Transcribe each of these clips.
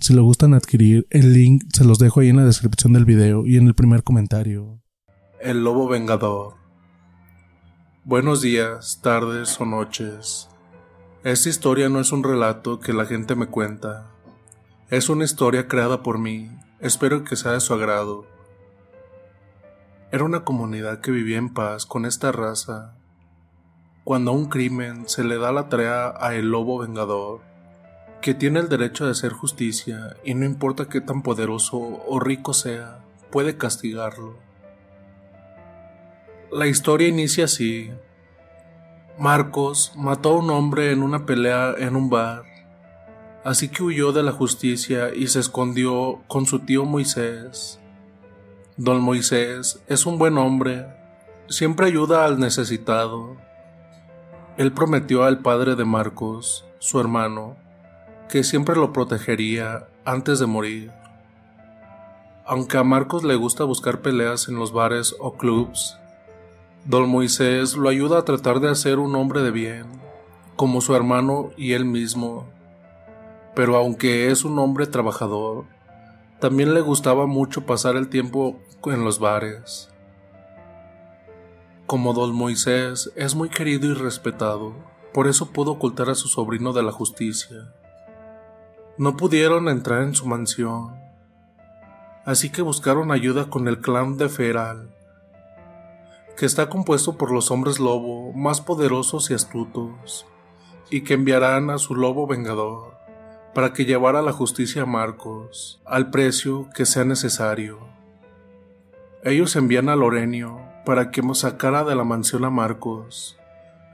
Si lo gustan adquirir, el link se los dejo ahí en la descripción del video y en el primer comentario. El Lobo Vengador. Buenos días, tardes o noches. Esta historia no es un relato que la gente me cuenta. Es una historia creada por mí. Espero que sea de su agrado. Era una comunidad que vivía en paz con esta raza. Cuando a un crimen se le da la tarea a el lobo vengador, que tiene el derecho de hacer justicia y no importa qué tan poderoso o rico sea, puede castigarlo. La historia inicia así. Marcos mató a un hombre en una pelea en un bar, así que huyó de la justicia y se escondió con su tío Moisés. Don Moisés es un buen hombre, siempre ayuda al necesitado. Él prometió al padre de Marcos, su hermano, que siempre lo protegería antes de morir. Aunque a Marcos le gusta buscar peleas en los bares o clubs, Don Moisés lo ayuda a tratar de hacer un hombre de bien, como su hermano y él mismo. Pero aunque es un hombre trabajador, también le gustaba mucho pasar el tiempo en los bares. Como don Moisés es muy querido y respetado, por eso pudo ocultar a su sobrino de la justicia. No pudieron entrar en su mansión, así que buscaron ayuda con el clan de Feral, que está compuesto por los hombres lobo más poderosos y astutos, y que enviarán a su lobo vengador para que llevara la justicia a Marcos al precio que sea necesario. Ellos envían a Lorenio para que sacara de la mansión a Marcos,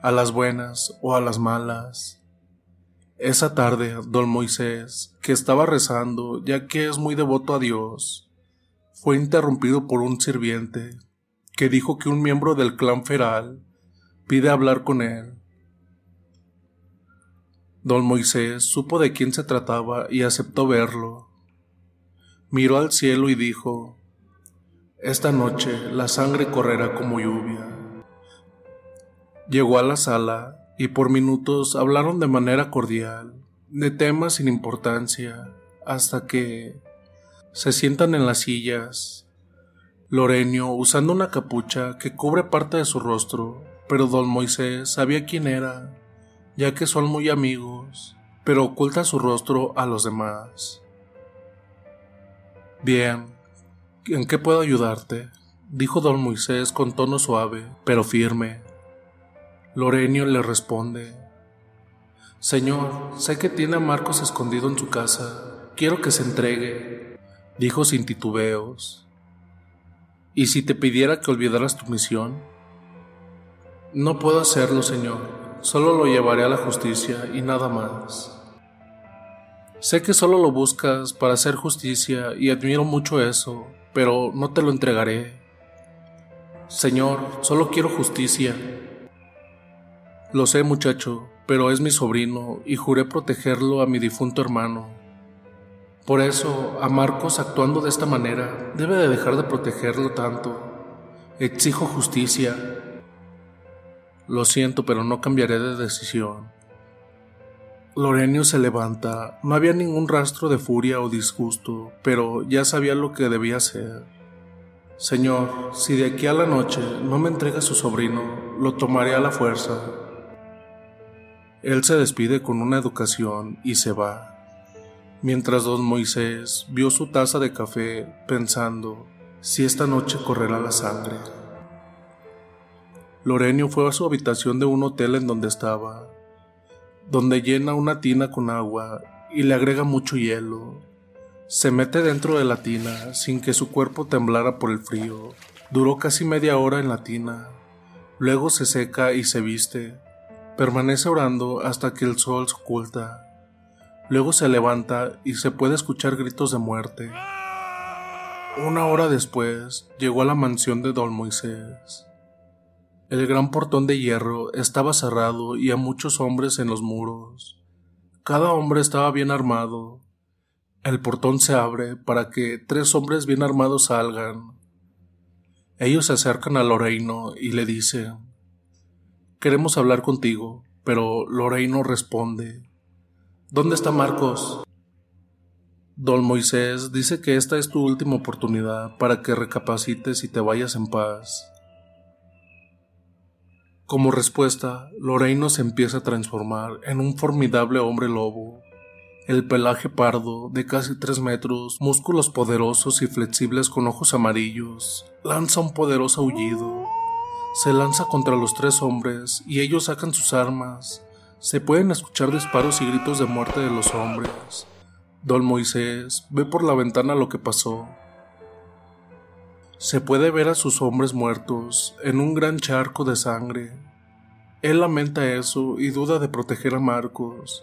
a las buenas o a las malas. Esa tarde, don Moisés, que estaba rezando, ya que es muy devoto a Dios, fue interrumpido por un sirviente, que dijo que un miembro del clan feral pide hablar con él. Don Moisés supo de quién se trataba y aceptó verlo. Miró al cielo y dijo, Esta noche la sangre correrá como lluvia. Llegó a la sala y por minutos hablaron de manera cordial, de temas sin importancia, hasta que se sientan en las sillas. Lorenio usando una capucha que cubre parte de su rostro, pero don Moisés sabía quién era ya que son muy amigos, pero oculta su rostro a los demás. Bien, ¿en qué puedo ayudarte? dijo don Moisés con tono suave, pero firme. Lorenio le responde, Señor, sé que tiene a Marcos escondido en su casa, quiero que se entregue, dijo sin titubeos. ¿Y si te pidiera que olvidaras tu misión? No puedo hacerlo, Señor, Solo lo llevaré a la justicia y nada más. Sé que solo lo buscas para hacer justicia y admiro mucho eso, pero no te lo entregaré. Señor, solo quiero justicia. Lo sé, muchacho, pero es mi sobrino y juré protegerlo a mi difunto hermano. Por eso, a Marcos actuando de esta manera, debe de dejar de protegerlo tanto. Exijo justicia. Lo siento, pero no cambiaré de decisión. Lorenio se levanta. No había ningún rastro de furia o disgusto, pero ya sabía lo que debía hacer. Señor, si de aquí a la noche no me entrega su sobrino, lo tomaré a la fuerza. Él se despide con una educación y se va, mientras don Moisés vio su taza de café pensando si esta noche correrá la sangre. Lorenio fue a su habitación de un hotel en donde estaba, donde llena una tina con agua y le agrega mucho hielo se mete dentro de la tina sin que su cuerpo temblara por el frío. Duró casi media hora en la tina. Luego se seca y se viste. Permanece orando hasta que el sol se oculta. Luego se levanta y se puede escuchar gritos de muerte. Una hora después llegó a la mansión de don Moisés. El gran portón de hierro estaba cerrado y a muchos hombres en los muros. Cada hombre estaba bien armado, el portón se abre para que tres hombres bien armados salgan. Ellos se acercan a Loreino y le dicen Queremos hablar contigo, pero Loreino responde ¿Dónde está Marcos? Don Moisés dice que esta es tu última oportunidad para que recapacites y te vayas en paz. Como respuesta, Loreino se empieza a transformar en un formidable hombre lobo el pelaje pardo, de casi tres metros, músculos poderosos y flexibles con ojos amarillos, lanza un poderoso aullido. Se lanza contra los tres hombres y ellos sacan sus armas. Se pueden escuchar disparos y gritos de muerte de los hombres. Don Moisés ve por la ventana lo que pasó. Se puede ver a sus hombres muertos en un gran charco de sangre. Él lamenta eso y duda de proteger a Marcos,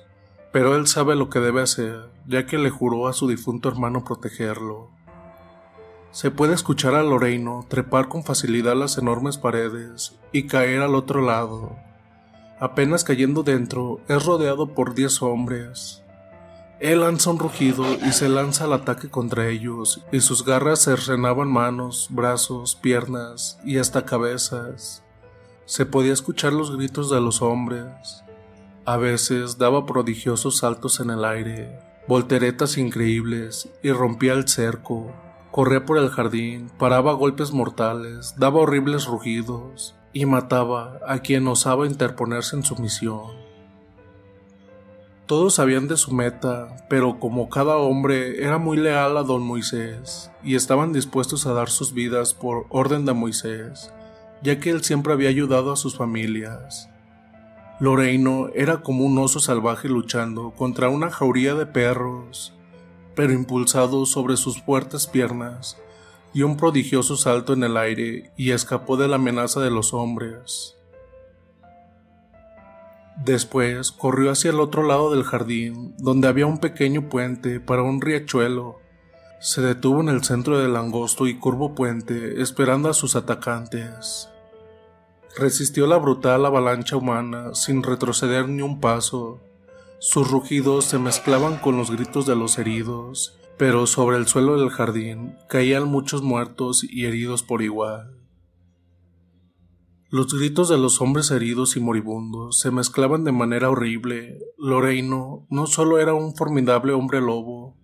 pero él sabe lo que debe hacer, ya que le juró a su difunto hermano protegerlo. Se puede escuchar a Loreino trepar con facilidad las enormes paredes y caer al otro lado. Apenas cayendo dentro, es rodeado por diez hombres. Él lanza un rugido y se lanza al ataque contra ellos, y sus garras cercenaban manos, brazos, piernas y hasta cabezas. Se podía escuchar los gritos de los hombres, a veces daba prodigiosos saltos en el aire, volteretas increíbles y rompía el cerco. Corría por el jardín, paraba golpes mortales, daba horribles rugidos y mataba a quien osaba interponerse en su misión. Todos sabían de su meta, pero como cada hombre era muy leal a don Moisés y estaban dispuestos a dar sus vidas por orden de Moisés, ya que él siempre había ayudado a sus familias. Loreino era como un oso salvaje luchando contra una jauría de perros, pero impulsado sobre sus fuertes piernas, dio un prodigioso salto en el aire y escapó de la amenaza de los hombres. Después corrió hacia el otro lado del jardín, donde había un pequeño puente para un riachuelo. Se detuvo en el centro del angosto y curvo puente, esperando a sus atacantes. Resistió la brutal avalancha humana sin retroceder ni un paso. Sus rugidos se mezclaban con los gritos de los heridos, pero sobre el suelo del jardín caían muchos muertos y heridos por igual. Los gritos de los hombres heridos y moribundos se mezclaban de manera horrible. Loreino no solo era un formidable hombre lobo,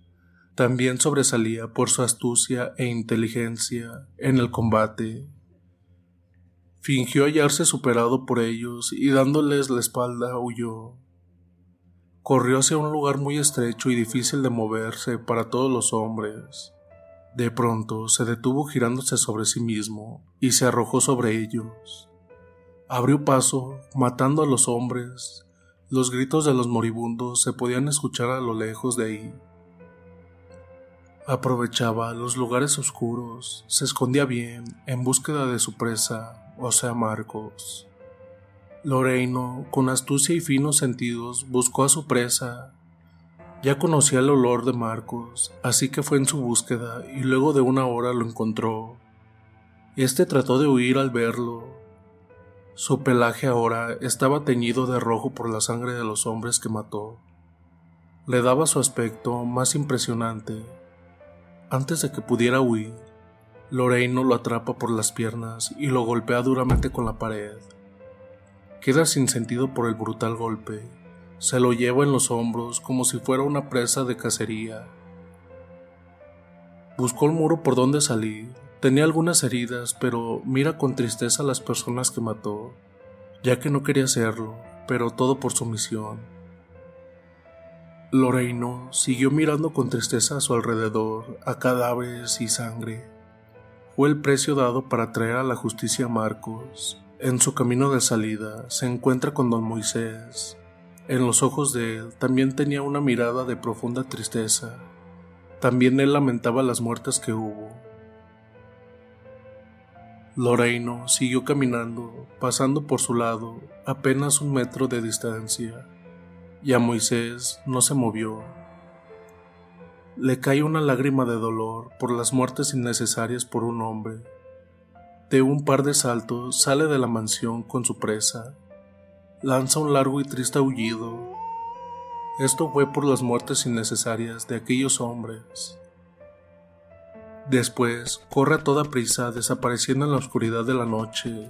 también sobresalía por su astucia e inteligencia en el combate. Fingió hallarse superado por ellos y dándoles la espalda huyó. Corrió hacia un lugar muy estrecho y difícil de moverse para todos los hombres. De pronto se detuvo girándose sobre sí mismo y se arrojó sobre ellos. Abrió paso, matando a los hombres. Los gritos de los moribundos se podían escuchar a lo lejos de ahí. Aprovechaba los lugares oscuros, se escondía bien en búsqueda de su presa o sea Marcos. Loreino, con astucia y finos sentidos, buscó a su presa. Ya conocía el olor de Marcos, así que fue en su búsqueda y luego de una hora lo encontró. Este trató de huir al verlo. Su pelaje ahora estaba teñido de rojo por la sangre de los hombres que mató. Le daba su aspecto más impresionante. Antes de que pudiera huir, Loreino lo atrapa por las piernas y lo golpea duramente con la pared. Queda sin sentido por el brutal golpe. Se lo lleva en los hombros como si fuera una presa de cacería. Buscó el muro por donde salir. Tenía algunas heridas, pero mira con tristeza a las personas que mató, ya que no quería hacerlo, pero todo por su misión. Loreino siguió mirando con tristeza a su alrededor, a cadáveres y sangre. Fue el precio dado para traer a la justicia a Marcos. En su camino de salida se encuentra con don Moisés. En los ojos de él también tenía una mirada de profunda tristeza. También él lamentaba las muertes que hubo. Loreino siguió caminando, pasando por su lado apenas un metro de distancia, y a Moisés no se movió. Le cae una lágrima de dolor por las muertes innecesarias por un hombre. De un par de saltos sale de la mansión con su presa. Lanza un largo y triste aullido. Esto fue por las muertes innecesarias de aquellos hombres. Después corre a toda prisa desapareciendo en la oscuridad de la noche.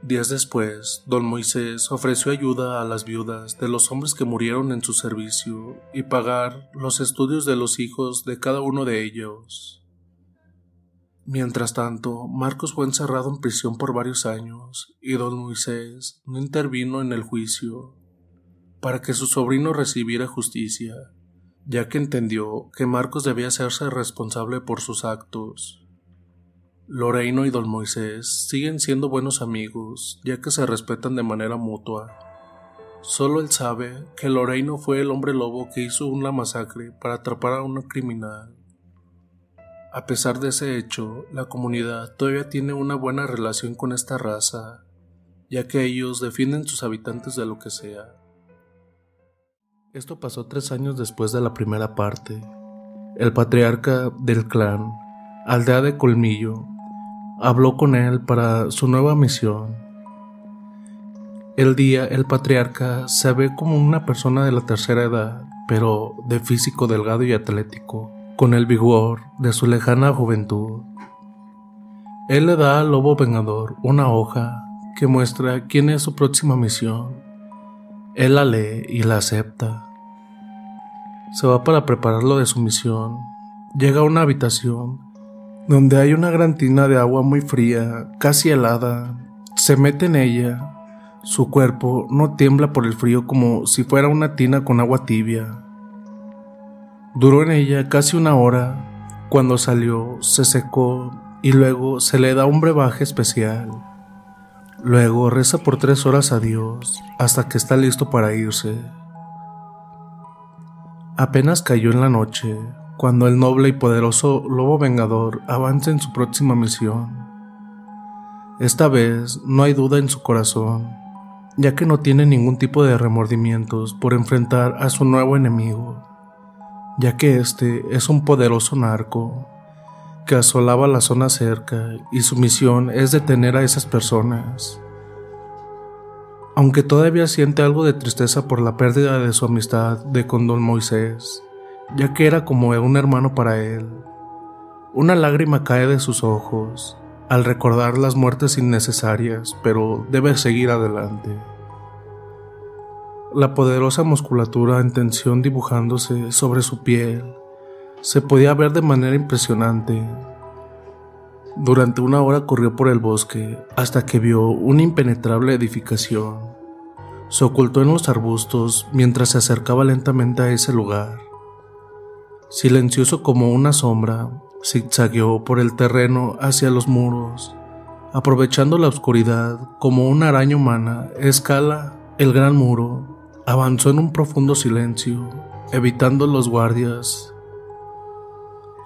Días después, don Moisés ofreció ayuda a las viudas de los hombres que murieron en su servicio y pagar los estudios de los hijos de cada uno de ellos. Mientras tanto, Marcos fue encerrado en prisión por varios años y don Moisés no intervino en el juicio para que su sobrino recibiera justicia ya que entendió que Marcos debía hacerse responsable por sus actos. Loreino y don Moisés siguen siendo buenos amigos, ya que se respetan de manera mutua. Solo él sabe que Loreino fue el hombre lobo que hizo una masacre para atrapar a un criminal. A pesar de ese hecho, la comunidad todavía tiene una buena relación con esta raza, ya que ellos defienden sus habitantes de lo que sea. Esto pasó tres años después de la primera parte. El patriarca del clan, Aldea de Colmillo, habló con él para su nueva misión. El día el patriarca se ve como una persona de la tercera edad, pero de físico delgado y atlético, con el vigor de su lejana juventud. Él le da al lobo vengador una hoja que muestra quién es su próxima misión él la lee y la acepta. Se va para prepararlo de su misión. Llega a una habitación donde hay una gran tina de agua muy fría, casi helada. Se mete en ella. Su cuerpo no tiembla por el frío como si fuera una tina con agua tibia. Duró en ella casi una hora. Cuando salió, se secó y luego se le da un brebaje especial. Luego reza por tres horas a Dios hasta que está listo para irse. Apenas cayó en la noche cuando el noble y poderoso lobo vengador avanza en su próxima misión. Esta vez no hay duda en su corazón, ya que no tiene ningún tipo de remordimientos por enfrentar a su nuevo enemigo, ya que este es un poderoso narco que asolaba la zona cerca y su misión es detener a esas personas. Aunque todavía siente algo de tristeza por la pérdida de su amistad de con don Moisés, ya que era como un hermano para él, una lágrima cae de sus ojos al recordar las muertes innecesarias, pero debe seguir adelante. La poderosa musculatura en tensión dibujándose sobre su piel se podía ver de manera impresionante. Durante una hora corrió por el bosque hasta que vio una impenetrable edificación. Se ocultó en los arbustos mientras se acercaba lentamente a ese lugar. Silencioso como una sombra, zigzagueó por el terreno hacia los muros. Aprovechando la oscuridad como una araña humana, escala el gran muro, avanzó en un profundo silencio, evitando los guardias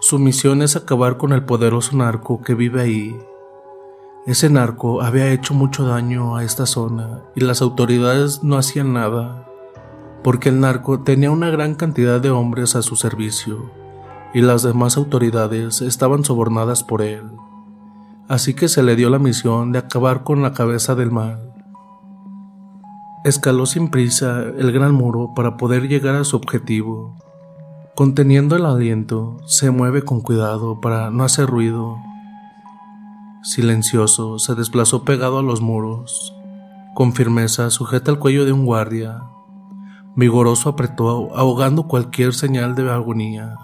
su misión es acabar con el poderoso narco que vive ahí. Ese narco había hecho mucho daño a esta zona y las autoridades no hacían nada, porque el narco tenía una gran cantidad de hombres a su servicio y las demás autoridades estaban sobornadas por él. así que se le dio la misión de acabar con la cabeza del mal. Escaló sin prisa el gran muro para poder llegar a su objetivo. Conteniendo el aliento, se mueve con cuidado para no hacer ruido. Silencioso, se desplazó pegado a los muros. Con firmeza sujeta el cuello de un guardia. Vigoroso apretó, ahogando cualquier señal de agonía.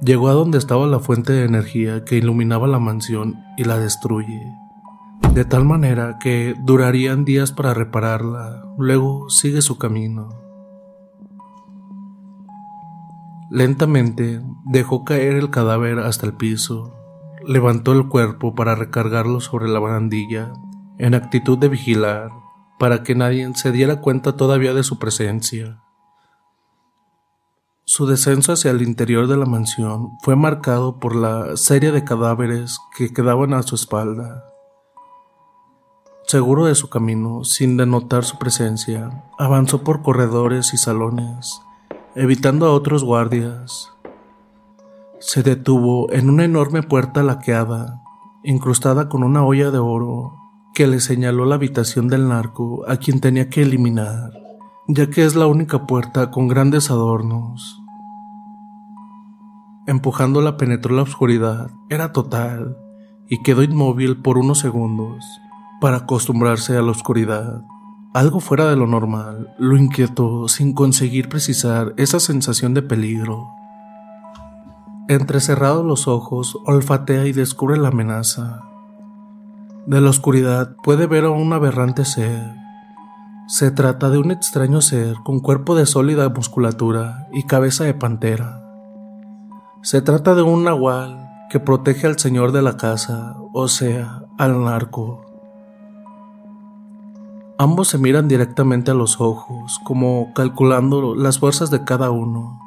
Llegó a donde estaba la fuente de energía que iluminaba la mansión y la destruye, de tal manera que durarían días para repararla, luego sigue su camino. Lentamente dejó caer el cadáver hasta el piso, levantó el cuerpo para recargarlo sobre la barandilla, en actitud de vigilar, para que nadie se diera cuenta todavía de su presencia. Su descenso hacia el interior de la mansión fue marcado por la serie de cadáveres que quedaban a su espalda. Seguro de su camino, sin denotar su presencia, avanzó por corredores y salones, evitando a otros guardias. Se detuvo en una enorme puerta laqueada, incrustada con una olla de oro, que le señaló la habitación del narco a quien tenía que eliminar ya que es la única puerta con grandes adornos. Empujándola penetró la oscuridad, era total, y quedó inmóvil por unos segundos, para acostumbrarse a la oscuridad. Algo fuera de lo normal lo inquietó sin conseguir precisar esa sensación de peligro. Entrecerrados los ojos, olfatea y descubre la amenaza. De la oscuridad puede ver a un aberrante ser, se trata de un extraño ser con cuerpo de sólida musculatura y cabeza de pantera. Se trata de un nahual que protege al señor de la casa, o sea, al narco. Ambos se miran directamente a los ojos, como calculando las fuerzas de cada uno.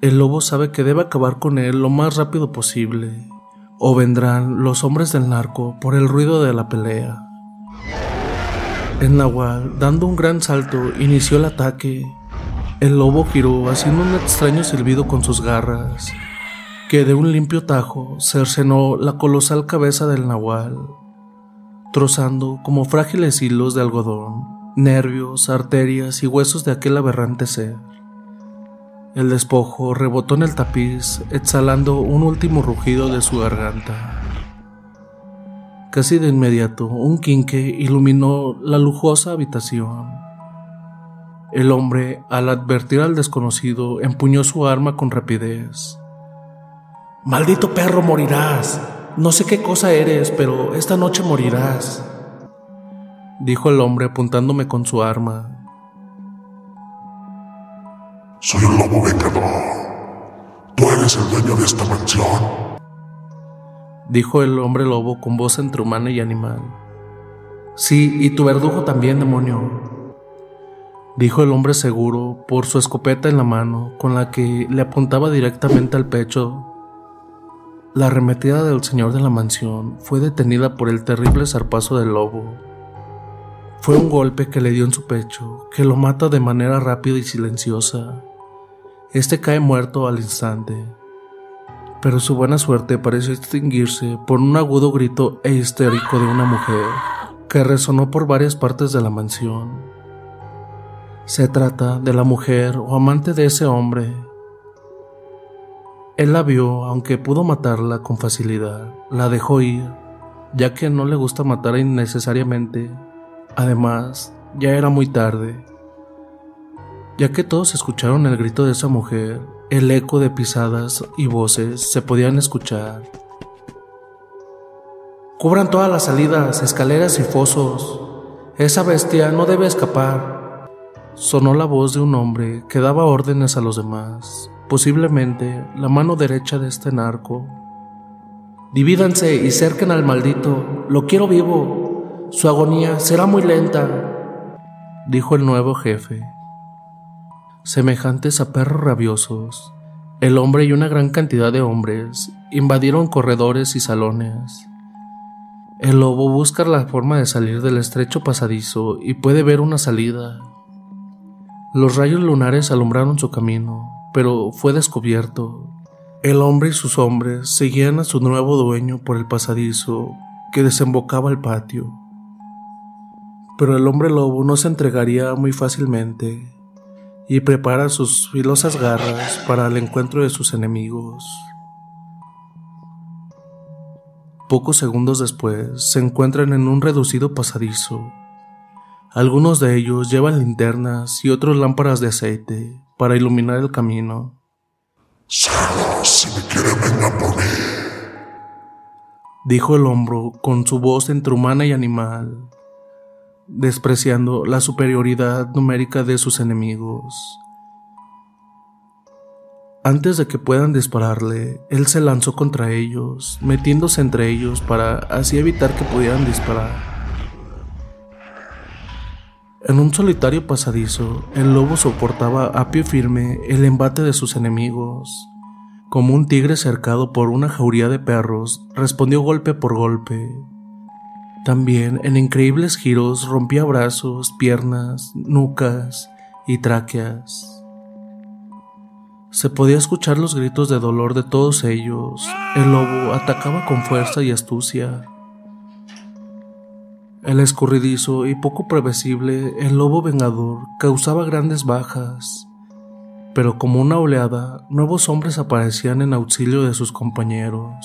El lobo sabe que debe acabar con él lo más rápido posible, o vendrán los hombres del narco por el ruido de la pelea. El nahual, dando un gran salto, inició el ataque. El lobo giró haciendo un extraño silbido con sus garras, que de un limpio tajo cercenó la colosal cabeza del nahual, trozando como frágiles hilos de algodón, nervios, arterias y huesos de aquel aberrante ser. El despojo rebotó en el tapiz, exhalando un último rugido de su garganta. Casi de inmediato, un quinque iluminó la lujosa habitación. El hombre, al advertir al desconocido, empuñó su arma con rapidez. Maldito perro, morirás. No sé qué cosa eres, pero esta noche morirás, dijo el hombre apuntándome con su arma. Soy el lobo vengador. Tú eres el dueño de esta mansión dijo el hombre lobo con voz entre humana y animal. Sí, y tu verdugo también, demonio, dijo el hombre seguro por su escopeta en la mano, con la que le apuntaba directamente al pecho. La arremetida del señor de la mansión fue detenida por el terrible zarpazo del lobo. Fue un golpe que le dio en su pecho, que lo mata de manera rápida y silenciosa. Este cae muerto al instante pero su buena suerte pareció extinguirse por un agudo grito e histérico de una mujer que resonó por varias partes de la mansión. Se trata de la mujer o amante de ese hombre. Él la vio, aunque pudo matarla con facilidad, la dejó ir, ya que no le gusta matar innecesariamente. Además, ya era muy tarde. Ya que todos escucharon el grito de esa mujer, el eco de pisadas y voces se podían escuchar. Cubran todas las salidas, escaleras y fosos. Esa bestia no debe escapar. Sonó la voz de un hombre que daba órdenes a los demás, posiblemente la mano derecha de este narco. Divídanse y cerquen al maldito. Lo quiero vivo. Su agonía será muy lenta, dijo el nuevo jefe semejantes a perros rabiosos, el hombre y una gran cantidad de hombres invadieron corredores y salones. El lobo busca la forma de salir del estrecho pasadizo y puede ver una salida. Los rayos lunares alumbraron su camino, pero fue descubierto. El hombre y sus hombres seguían a su nuevo dueño por el pasadizo que desembocaba al patio. Pero el hombre lobo no se entregaría muy fácilmente y prepara sus filosas garras para el encuentro de sus enemigos. Pocos segundos después se encuentran en un reducido pasadizo. Algunos de ellos llevan linternas y otros lámparas de aceite para iluminar el camino. si me quieren vengan por mí. Dijo el hombro con su voz entre humana y animal, despreciando la superioridad numérica de sus enemigos. Antes de que puedan dispararle, él se lanzó contra ellos, metiéndose entre ellos para así evitar que pudieran disparar. En un solitario pasadizo, el lobo soportaba a pie firme el embate de sus enemigos. Como un tigre cercado por una jauría de perros, respondió golpe por golpe. También en increíbles giros rompía brazos, piernas, nucas y tráqueas. Se podía escuchar los gritos de dolor de todos ellos. El lobo atacaba con fuerza y astucia. El escurridizo y poco previsible, el lobo vengador causaba grandes bajas, pero como una oleada, nuevos hombres aparecían en auxilio de sus compañeros.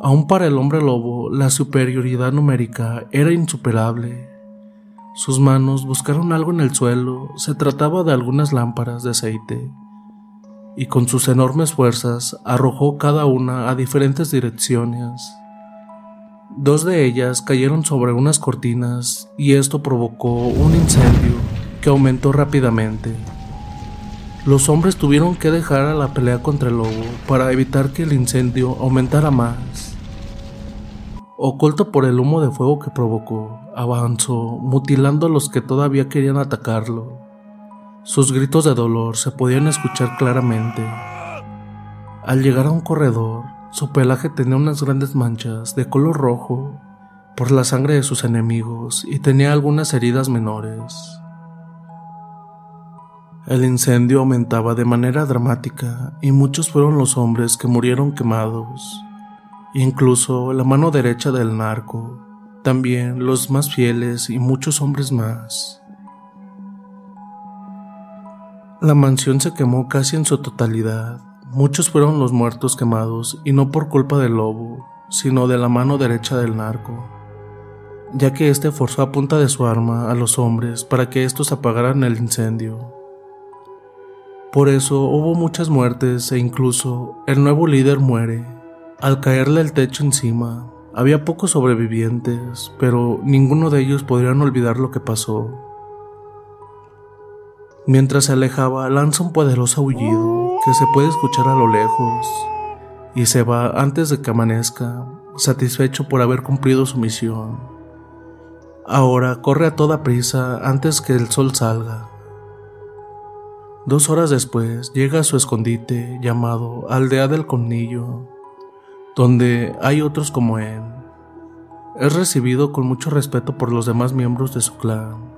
Aún para el hombre lobo, la superioridad numérica era insuperable. Sus manos buscaron algo en el suelo, se trataba de algunas lámparas de aceite, y con sus enormes fuerzas arrojó cada una a diferentes direcciones. Dos de ellas cayeron sobre unas cortinas y esto provocó un incendio que aumentó rápidamente. Los hombres tuvieron que dejar a la pelea contra el lobo para evitar que el incendio aumentara más. Oculto por el humo de fuego que provocó, avanzó, mutilando a los que todavía querían atacarlo. Sus gritos de dolor se podían escuchar claramente. Al llegar a un corredor, su pelaje tenía unas grandes manchas de color rojo por la sangre de sus enemigos y tenía algunas heridas menores. El incendio aumentaba de manera dramática y muchos fueron los hombres que murieron quemados. Incluso la mano derecha del narco, también los más fieles y muchos hombres más. La mansión se quemó casi en su totalidad. Muchos fueron los muertos quemados y no por culpa del lobo, sino de la mano derecha del narco, ya que éste forzó a punta de su arma a los hombres para que estos apagaran el incendio. Por eso hubo muchas muertes e incluso el nuevo líder muere al caerle el techo encima, había pocos sobrevivientes, pero ninguno de ellos podrían olvidar lo que pasó. Mientras se alejaba, lanza un poderoso aullido que se puede escuchar a lo lejos y se va antes de que amanezca, satisfecho por haber cumplido su misión. Ahora corre a toda prisa antes que el sol salga. Dos horas después llega a su escondite llamado Aldea del Cornillo donde hay otros como él. Es recibido con mucho respeto por los demás miembros de su clan.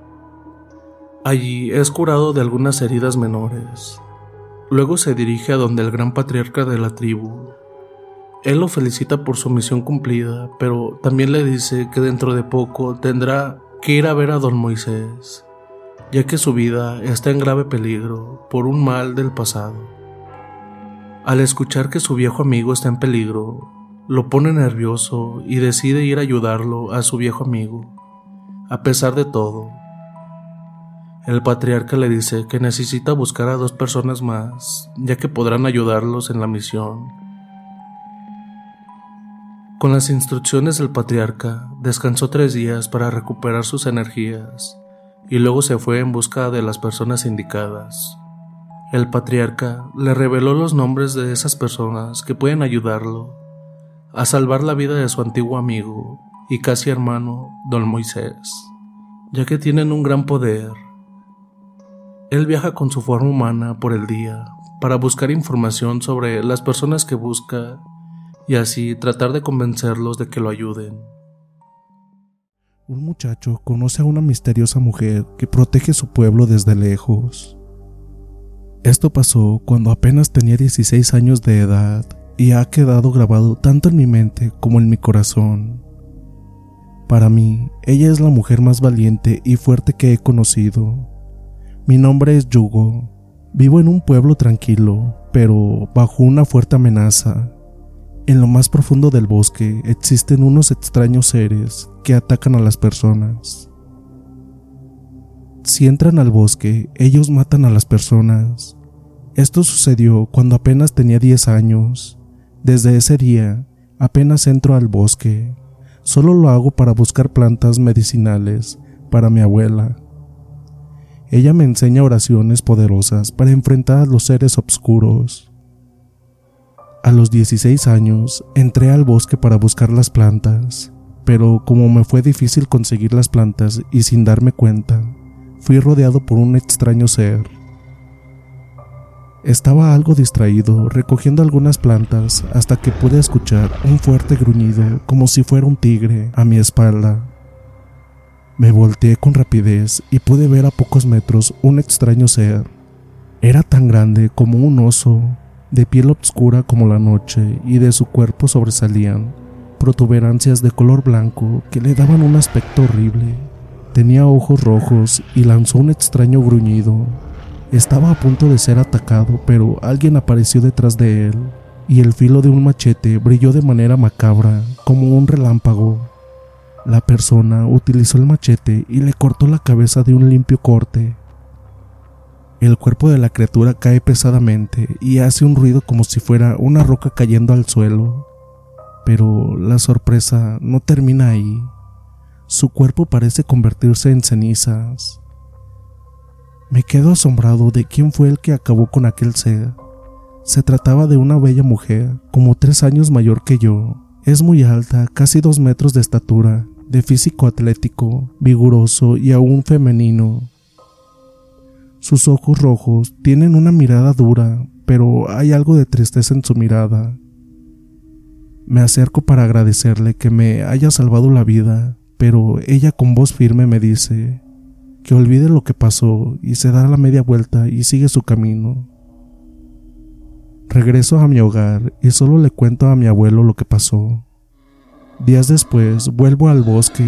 Allí es curado de algunas heridas menores. Luego se dirige a donde el gran patriarca de la tribu. Él lo felicita por su misión cumplida, pero también le dice que dentro de poco tendrá que ir a ver a don Moisés, ya que su vida está en grave peligro por un mal del pasado. Al escuchar que su viejo amigo está en peligro, lo pone nervioso y decide ir a ayudarlo a su viejo amigo. A pesar de todo, el patriarca le dice que necesita buscar a dos personas más, ya que podrán ayudarlos en la misión. Con las instrucciones del patriarca, descansó tres días para recuperar sus energías y luego se fue en busca de las personas indicadas. El patriarca le reveló los nombres de esas personas que pueden ayudarlo a salvar la vida de su antiguo amigo y casi hermano, don Moisés, ya que tienen un gran poder. Él viaja con su forma humana por el día para buscar información sobre las personas que busca y así tratar de convencerlos de que lo ayuden. Un muchacho conoce a una misteriosa mujer que protege su pueblo desde lejos. Esto pasó cuando apenas tenía 16 años de edad y ha quedado grabado tanto en mi mente como en mi corazón. Para mí, ella es la mujer más valiente y fuerte que he conocido. Mi nombre es Yugo. Vivo en un pueblo tranquilo, pero bajo una fuerte amenaza. En lo más profundo del bosque existen unos extraños seres que atacan a las personas. Si entran al bosque, ellos matan a las personas. Esto sucedió cuando apenas tenía 10 años. Desde ese día, apenas entro al bosque. Solo lo hago para buscar plantas medicinales para mi abuela. Ella me enseña oraciones poderosas para enfrentar a los seres oscuros. A los 16 años entré al bosque para buscar las plantas, pero como me fue difícil conseguir las plantas y sin darme cuenta, fui rodeado por un extraño ser. Estaba algo distraído recogiendo algunas plantas hasta que pude escuchar un fuerte gruñido como si fuera un tigre a mi espalda. Me volteé con rapidez y pude ver a pocos metros un extraño ser. Era tan grande como un oso, de piel oscura como la noche y de su cuerpo sobresalían protuberancias de color blanco que le daban un aspecto horrible. Tenía ojos rojos y lanzó un extraño gruñido. Estaba a punto de ser atacado, pero alguien apareció detrás de él, y el filo de un machete brilló de manera macabra, como un relámpago. La persona utilizó el machete y le cortó la cabeza de un limpio corte. El cuerpo de la criatura cae pesadamente y hace un ruido como si fuera una roca cayendo al suelo. Pero la sorpresa no termina ahí. Su cuerpo parece convertirse en cenizas. Me quedo asombrado de quién fue el que acabó con aquel ser. Se trataba de una bella mujer, como tres años mayor que yo. Es muy alta, casi dos metros de estatura, de físico atlético, vigoroso y aún femenino. Sus ojos rojos tienen una mirada dura, pero hay algo de tristeza en su mirada. Me acerco para agradecerle que me haya salvado la vida, pero ella con voz firme me dice que olvide lo que pasó y se da la media vuelta y sigue su camino. Regreso a mi hogar y solo le cuento a mi abuelo lo que pasó. Días después vuelvo al bosque.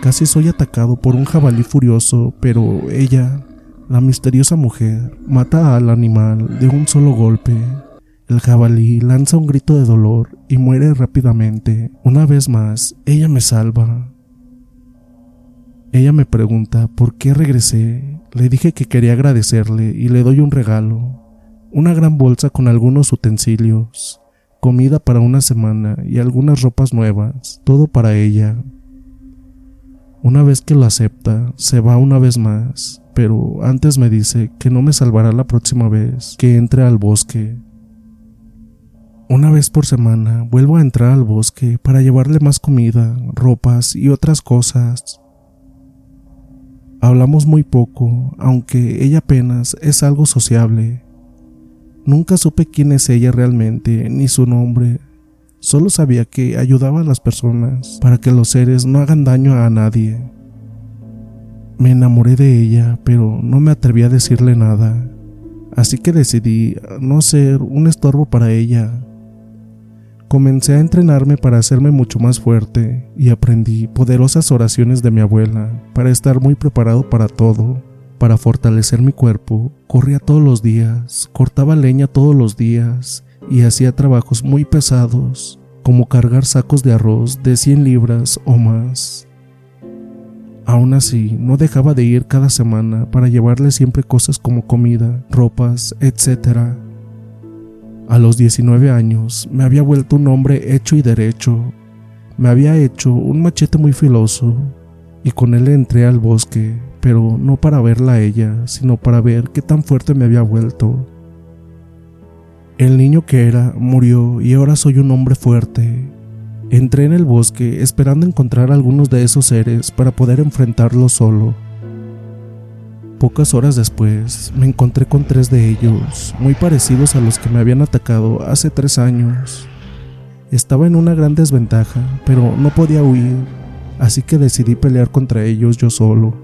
Casi soy atacado por un jabalí furioso, pero ella, la misteriosa mujer, mata al animal de un solo golpe. El jabalí lanza un grito de dolor y muere rápidamente. Una vez más, ella me salva. Ella me pregunta por qué regresé. Le dije que quería agradecerle y le doy un regalo. Una gran bolsa con algunos utensilios, comida para una semana y algunas ropas nuevas, todo para ella. Una vez que lo acepta, se va una vez más, pero antes me dice que no me salvará la próxima vez que entre al bosque. Una vez por semana vuelvo a entrar al bosque para llevarle más comida, ropas y otras cosas. Hablamos muy poco, aunque ella apenas es algo sociable. Nunca supe quién es ella realmente, ni su nombre. Solo sabía que ayudaba a las personas para que los seres no hagan daño a nadie. Me enamoré de ella, pero no me atreví a decirle nada. Así que decidí no ser un estorbo para ella Comencé a entrenarme para hacerme mucho más fuerte y aprendí poderosas oraciones de mi abuela para estar muy preparado para todo. Para fortalecer mi cuerpo, corría todos los días, cortaba leña todos los días y hacía trabajos muy pesados, como cargar sacos de arroz de 100 libras o más. Aún así, no dejaba de ir cada semana para llevarle siempre cosas como comida, ropas, etc a los 19 años me había vuelto un hombre hecho y derecho. Me había hecho un machete muy filoso y con él entré al bosque, pero no para verla a ella, sino para ver qué tan fuerte me había vuelto. El niño que era murió y ahora soy un hombre fuerte. Entré en el bosque esperando encontrar algunos de esos seres para poder enfrentarlos solo. Pocas horas después me encontré con tres de ellos, muy parecidos a los que me habían atacado hace tres años. Estaba en una gran desventaja, pero no podía huir, así que decidí pelear contra ellos yo solo.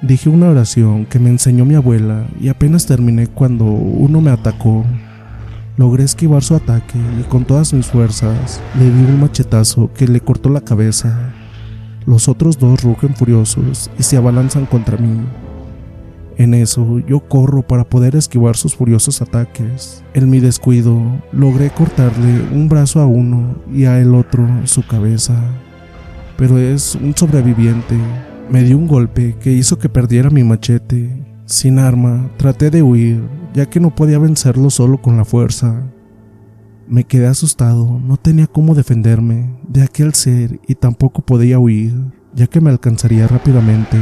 Dije una oración que me enseñó mi abuela y apenas terminé cuando uno me atacó. Logré esquivar su ataque y con todas mis fuerzas le di un machetazo que le cortó la cabeza. Los otros dos rugen furiosos y se abalanzan contra mí. En eso yo corro para poder esquivar sus furiosos ataques. En mi descuido logré cortarle un brazo a uno y a el otro su cabeza. Pero es un sobreviviente. Me dio un golpe que hizo que perdiera mi machete sin arma, traté de huir, ya que no podía vencerlo solo con la fuerza. Me quedé asustado, no tenía cómo defenderme de aquel ser y tampoco podía huir, ya que me alcanzaría rápidamente.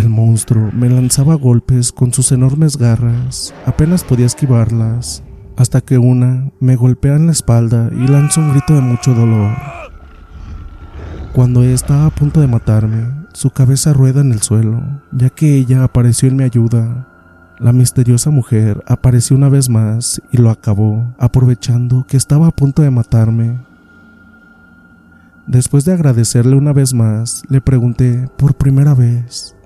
El monstruo me lanzaba golpes con sus enormes garras, apenas podía esquivarlas, hasta que una me golpea en la espalda y lanza un grito de mucho dolor. Cuando estaba a punto de matarme, su cabeza rueda en el suelo, ya que ella apareció en mi ayuda. La misteriosa mujer apareció una vez más y lo acabó, aprovechando que estaba a punto de matarme. Después de agradecerle una vez más, le pregunté por primera vez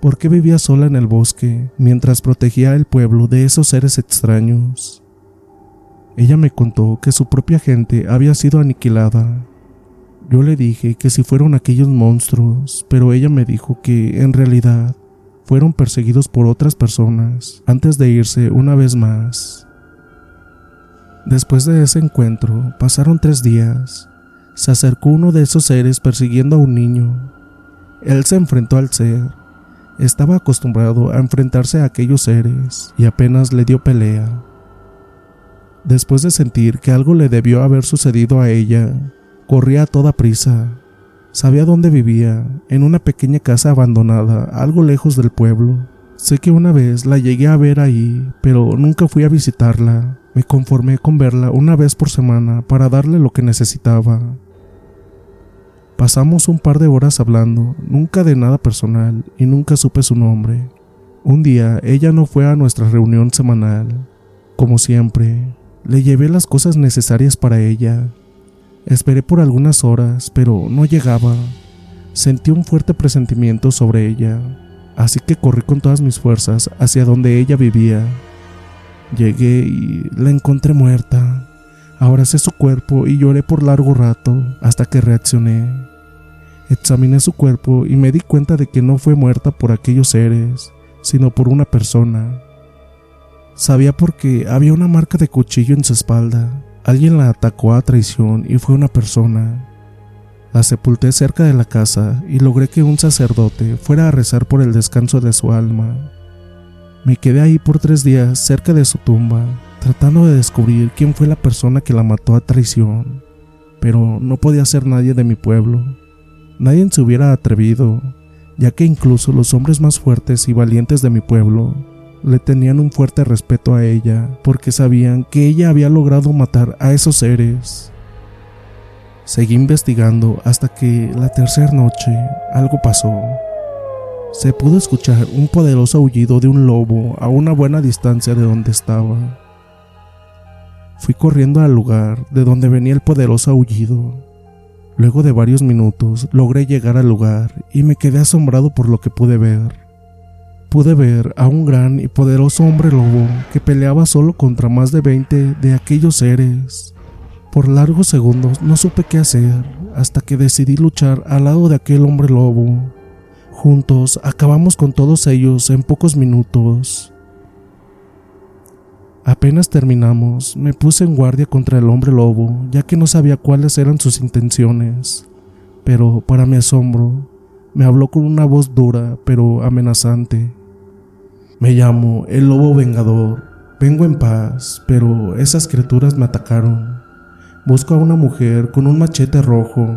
por qué vivía sola en el bosque mientras protegía el pueblo de esos seres extraños. Ella me contó que su propia gente había sido aniquilada yo le dije que si fueron aquellos monstruos, pero ella me dijo que en realidad fueron perseguidos por otras personas antes de irse una vez más. Después de ese encuentro pasaron tres días. Se acercó uno de esos seres persiguiendo a un niño. Él se enfrentó al ser. Estaba acostumbrado a enfrentarse a aquellos seres y apenas le dio pelea. Después de sentir que algo le debió haber sucedido a ella, Corría a toda prisa. Sabía dónde vivía, en una pequeña casa abandonada, algo lejos del pueblo. Sé que una vez la llegué a ver ahí, pero nunca fui a visitarla. Me conformé con verla una vez por semana para darle lo que necesitaba. Pasamos un par de horas hablando, nunca de nada personal, y nunca supe su nombre. Un día ella no fue a nuestra reunión semanal. Como siempre, le llevé las cosas necesarias para ella, Esperé por algunas horas, pero no llegaba. Sentí un fuerte presentimiento sobre ella, así que corrí con todas mis fuerzas hacia donde ella vivía. Llegué y la encontré muerta. Abracé su cuerpo y lloré por largo rato hasta que reaccioné. Examiné su cuerpo y me di cuenta de que no fue muerta por aquellos seres, sino por una persona. Sabía porque había una marca de cuchillo en su espalda Alguien la atacó a traición y fue una persona. La sepulté cerca de la casa y logré que un sacerdote fuera a rezar por el descanso de su alma. Me quedé ahí por tres días cerca de su tumba, tratando de descubrir quién fue la persona que la mató a traición, pero no podía ser nadie de mi pueblo. Nadie se hubiera atrevido, ya que incluso los hombres más fuertes y valientes de mi pueblo le tenían un fuerte respeto a ella porque sabían que ella había logrado matar a esos seres. Seguí investigando hasta que la tercera noche algo pasó. Se pudo escuchar un poderoso aullido de un lobo a una buena distancia de donde estaba. Fui corriendo al lugar de donde venía el poderoso aullido. Luego de varios minutos logré llegar al lugar y me quedé asombrado por lo que pude ver pude ver a un gran y poderoso hombre lobo que peleaba solo contra más de 20 de aquellos seres. Por largos segundos no supe qué hacer hasta que decidí luchar al lado de aquel hombre lobo. Juntos acabamos con todos ellos en pocos minutos. Apenas terminamos, me puse en guardia contra el hombre lobo, ya que no sabía cuáles eran sus intenciones. Pero, para mi asombro, me habló con una voz dura pero amenazante. Me llamo el lobo vengador. Vengo en paz, pero esas criaturas me atacaron. Busco a una mujer con un machete rojo.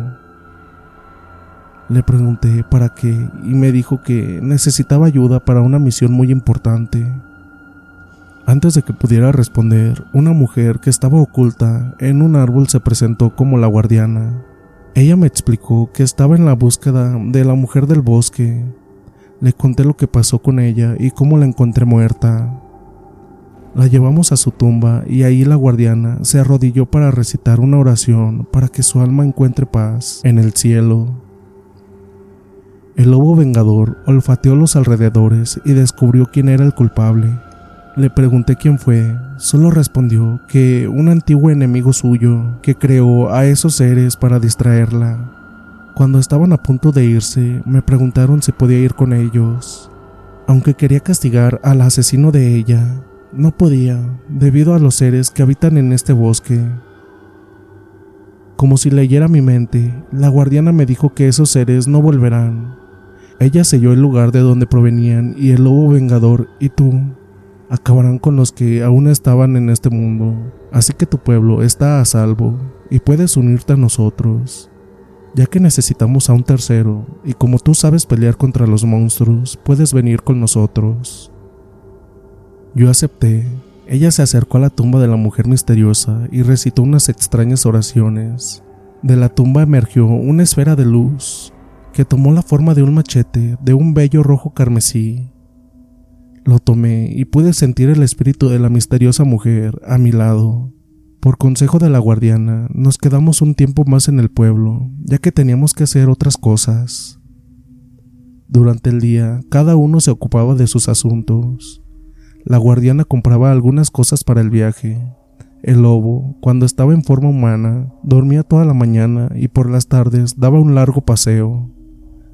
Le pregunté para qué y me dijo que necesitaba ayuda para una misión muy importante. Antes de que pudiera responder, una mujer que estaba oculta en un árbol se presentó como la guardiana. Ella me explicó que estaba en la búsqueda de la mujer del bosque le conté lo que pasó con ella y cómo la encontré muerta. La llevamos a su tumba y ahí la guardiana se arrodilló para recitar una oración para que su alma encuentre paz en el cielo. El lobo vengador olfateó los alrededores y descubrió quién era el culpable. Le pregunté quién fue, solo respondió que un antiguo enemigo suyo que creó a esos seres para distraerla. Cuando estaban a punto de irse, me preguntaron si podía ir con ellos. Aunque quería castigar al asesino de ella, no podía, debido a los seres que habitan en este bosque. Como si leyera mi mente, la guardiana me dijo que esos seres no volverán. Ella selló el lugar de donde provenían y el lobo vengador y tú acabarán con los que aún estaban en este mundo. Así que tu pueblo está a salvo y puedes unirte a nosotros, ya que necesitamos a un tercero y como tú sabes pelear contra los monstruos, puedes venir con nosotros. Yo acepté. Ella se acercó a la tumba de la mujer misteriosa y recitó unas extrañas oraciones. De la tumba emergió una esfera de luz que tomó la forma de un machete de un bello rojo carmesí. Lo tomé y pude sentir el espíritu de la misteriosa mujer a mi lado. Por consejo de la guardiana, nos quedamos un tiempo más en el pueblo, ya que teníamos que hacer otras cosas. Durante el día, cada uno se ocupaba de sus asuntos. La guardiana compraba algunas cosas para el viaje. El lobo, cuando estaba en forma humana, dormía toda la mañana y por las tardes daba un largo paseo.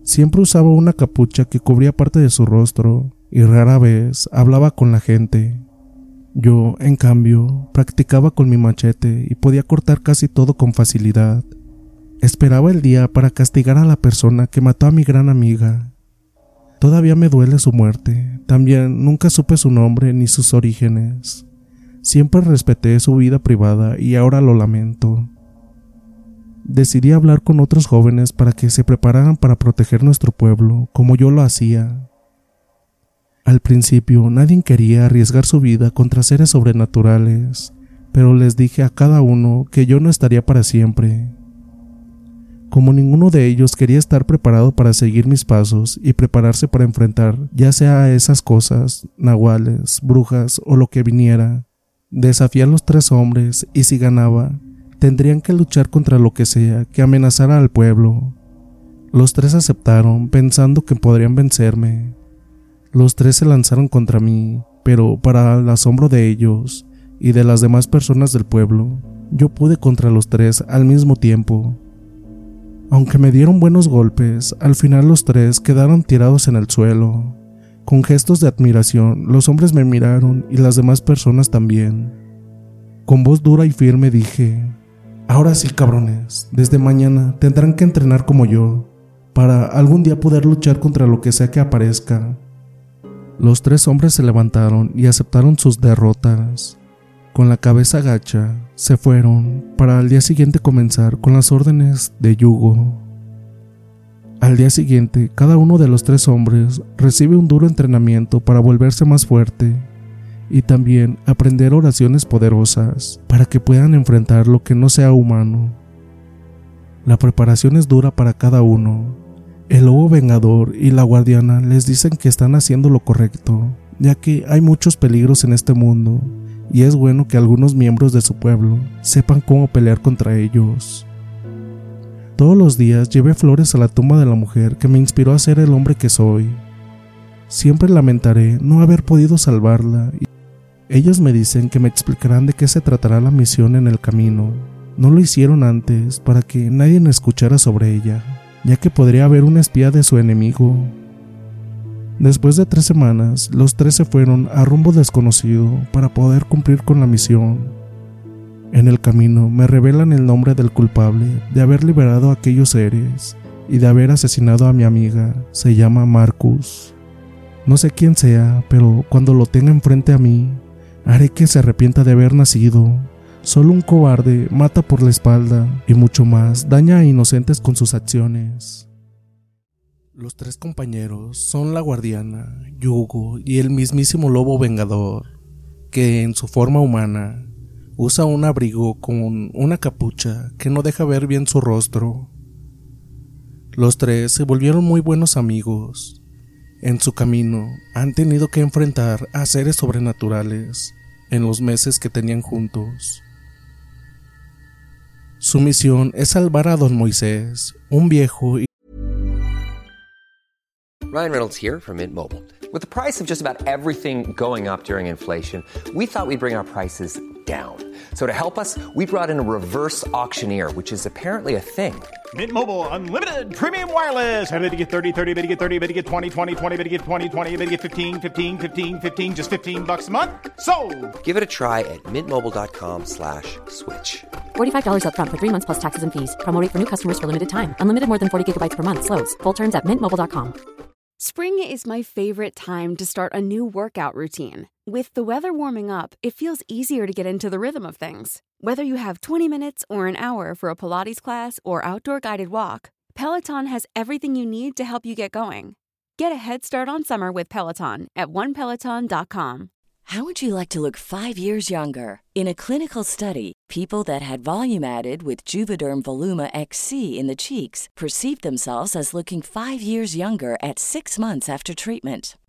Siempre usaba una capucha que cubría parte de su rostro y rara vez hablaba con la gente. Yo, en cambio, practicaba con mi machete y podía cortar casi todo con facilidad. Esperaba el día para castigar a la persona que mató a mi gran amiga Todavía me duele su muerte. También nunca supe su nombre ni sus orígenes. Siempre respeté su vida privada y ahora lo lamento. Decidí hablar con otros jóvenes para que se prepararan para proteger nuestro pueblo, como yo lo hacía. Al principio nadie quería arriesgar su vida contra seres sobrenaturales, pero les dije a cada uno que yo no estaría para siempre, como ninguno de ellos quería estar preparado para seguir mis pasos y prepararse para enfrentar ya sea a esas cosas, nahuales, brujas o lo que viniera, desafié a los tres hombres y si ganaba, tendrían que luchar contra lo que sea que amenazara al pueblo. Los tres aceptaron pensando que podrían vencerme. Los tres se lanzaron contra mí, pero para el asombro de ellos y de las demás personas del pueblo, yo pude contra los tres al mismo tiempo. Aunque me dieron buenos golpes, al final los tres quedaron tirados en el suelo. Con gestos de admiración, los hombres me miraron y las demás personas también. Con voz dura y firme dije, Ahora sí, cabrones, desde mañana tendrán que entrenar como yo, para algún día poder luchar contra lo que sea que aparezca. Los tres hombres se levantaron y aceptaron sus derrotas. Con la cabeza gacha, se fueron para al día siguiente comenzar con las órdenes de yugo. Al día siguiente, cada uno de los tres hombres recibe un duro entrenamiento para volverse más fuerte y también aprender oraciones poderosas para que puedan enfrentar lo que no sea humano. La preparación es dura para cada uno. El lobo vengador y la guardiana les dicen que están haciendo lo correcto, ya que hay muchos peligros en este mundo y es bueno que algunos miembros de su pueblo sepan cómo pelear contra ellos. Todos los días llevé flores a la tumba de la mujer que me inspiró a ser el hombre que soy. Siempre lamentaré no haber podido salvarla. Ellos me dicen que me explicarán de qué se tratará la misión en el camino. No lo hicieron antes para que nadie escuchara sobre ella, ya que podría haber un espía de su enemigo Después de tres semanas, los tres se fueron a rumbo desconocido para poder cumplir con la misión. En el camino me revelan el nombre del culpable de haber liberado a aquellos seres y de haber asesinado a mi amiga. Se llama Marcus. No sé quién sea, pero cuando lo tenga enfrente a mí, haré que se arrepienta de haber nacido. Solo un cobarde mata por la espalda y mucho más daña a inocentes con sus acciones. Los tres compañeros son la guardiana, Yugo y el mismísimo lobo vengador, que en su forma humana usa un abrigo con una capucha que no deja ver bien su rostro. Los tres se volvieron muy buenos amigos. En su camino han tenido que enfrentar a seres sobrenaturales en los meses que tenían juntos. Su misión es salvar a don Moisés, un viejo y Ryan Reynolds here from Mint Mobile. With the price of just about everything going up during inflation, we thought we'd bring our prices down. So to help us, we brought in a reverse auctioneer, which is apparently a thing. Mint Mobile unlimited premium wireless. Ready to get 30, 30, bit to get 30, bit to get 20, 20, 20, bit to get 20, 20, bit to get 15, 15, 15, 15 just 15 bucks a month. So, Give it a try at mintmobile.com slash switch. $45 upfront for three months plus taxes and fees. Promo rate for new customers for limited time. Unlimited more than 40 gigabytes per month. Slows. Full terms at mintmobile.com. Spring is my favorite time to start a new workout routine. With the weather warming up, it feels easier to get into the rhythm of things. Whether you have 20 minutes or an hour for a Pilates class or outdoor guided walk, Peloton has everything you need to help you get going. Get a head start on summer with Peloton at onepeloton.com. How would you like to look five years younger? In a clinical study, people that had volume added with Juvederm Voluma XC in the cheeks perceived themselves as looking five years younger at six months after treatment.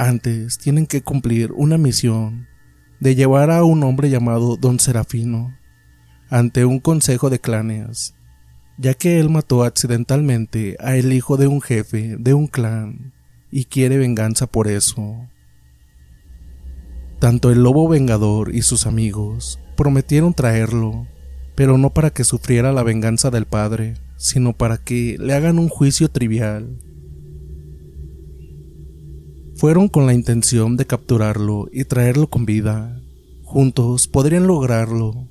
antes tienen que cumplir una misión de llevar a un hombre llamado Don Serafino ante un consejo de clanes, ya que él mató accidentalmente a el hijo de un jefe de un clan y quiere venganza por eso. Tanto el lobo vengador y sus amigos prometieron traerlo, pero no para que sufriera la venganza del padre, sino para que le hagan un juicio trivial fueron con la intención de capturarlo y traerlo con vida. Juntos podrían lograrlo.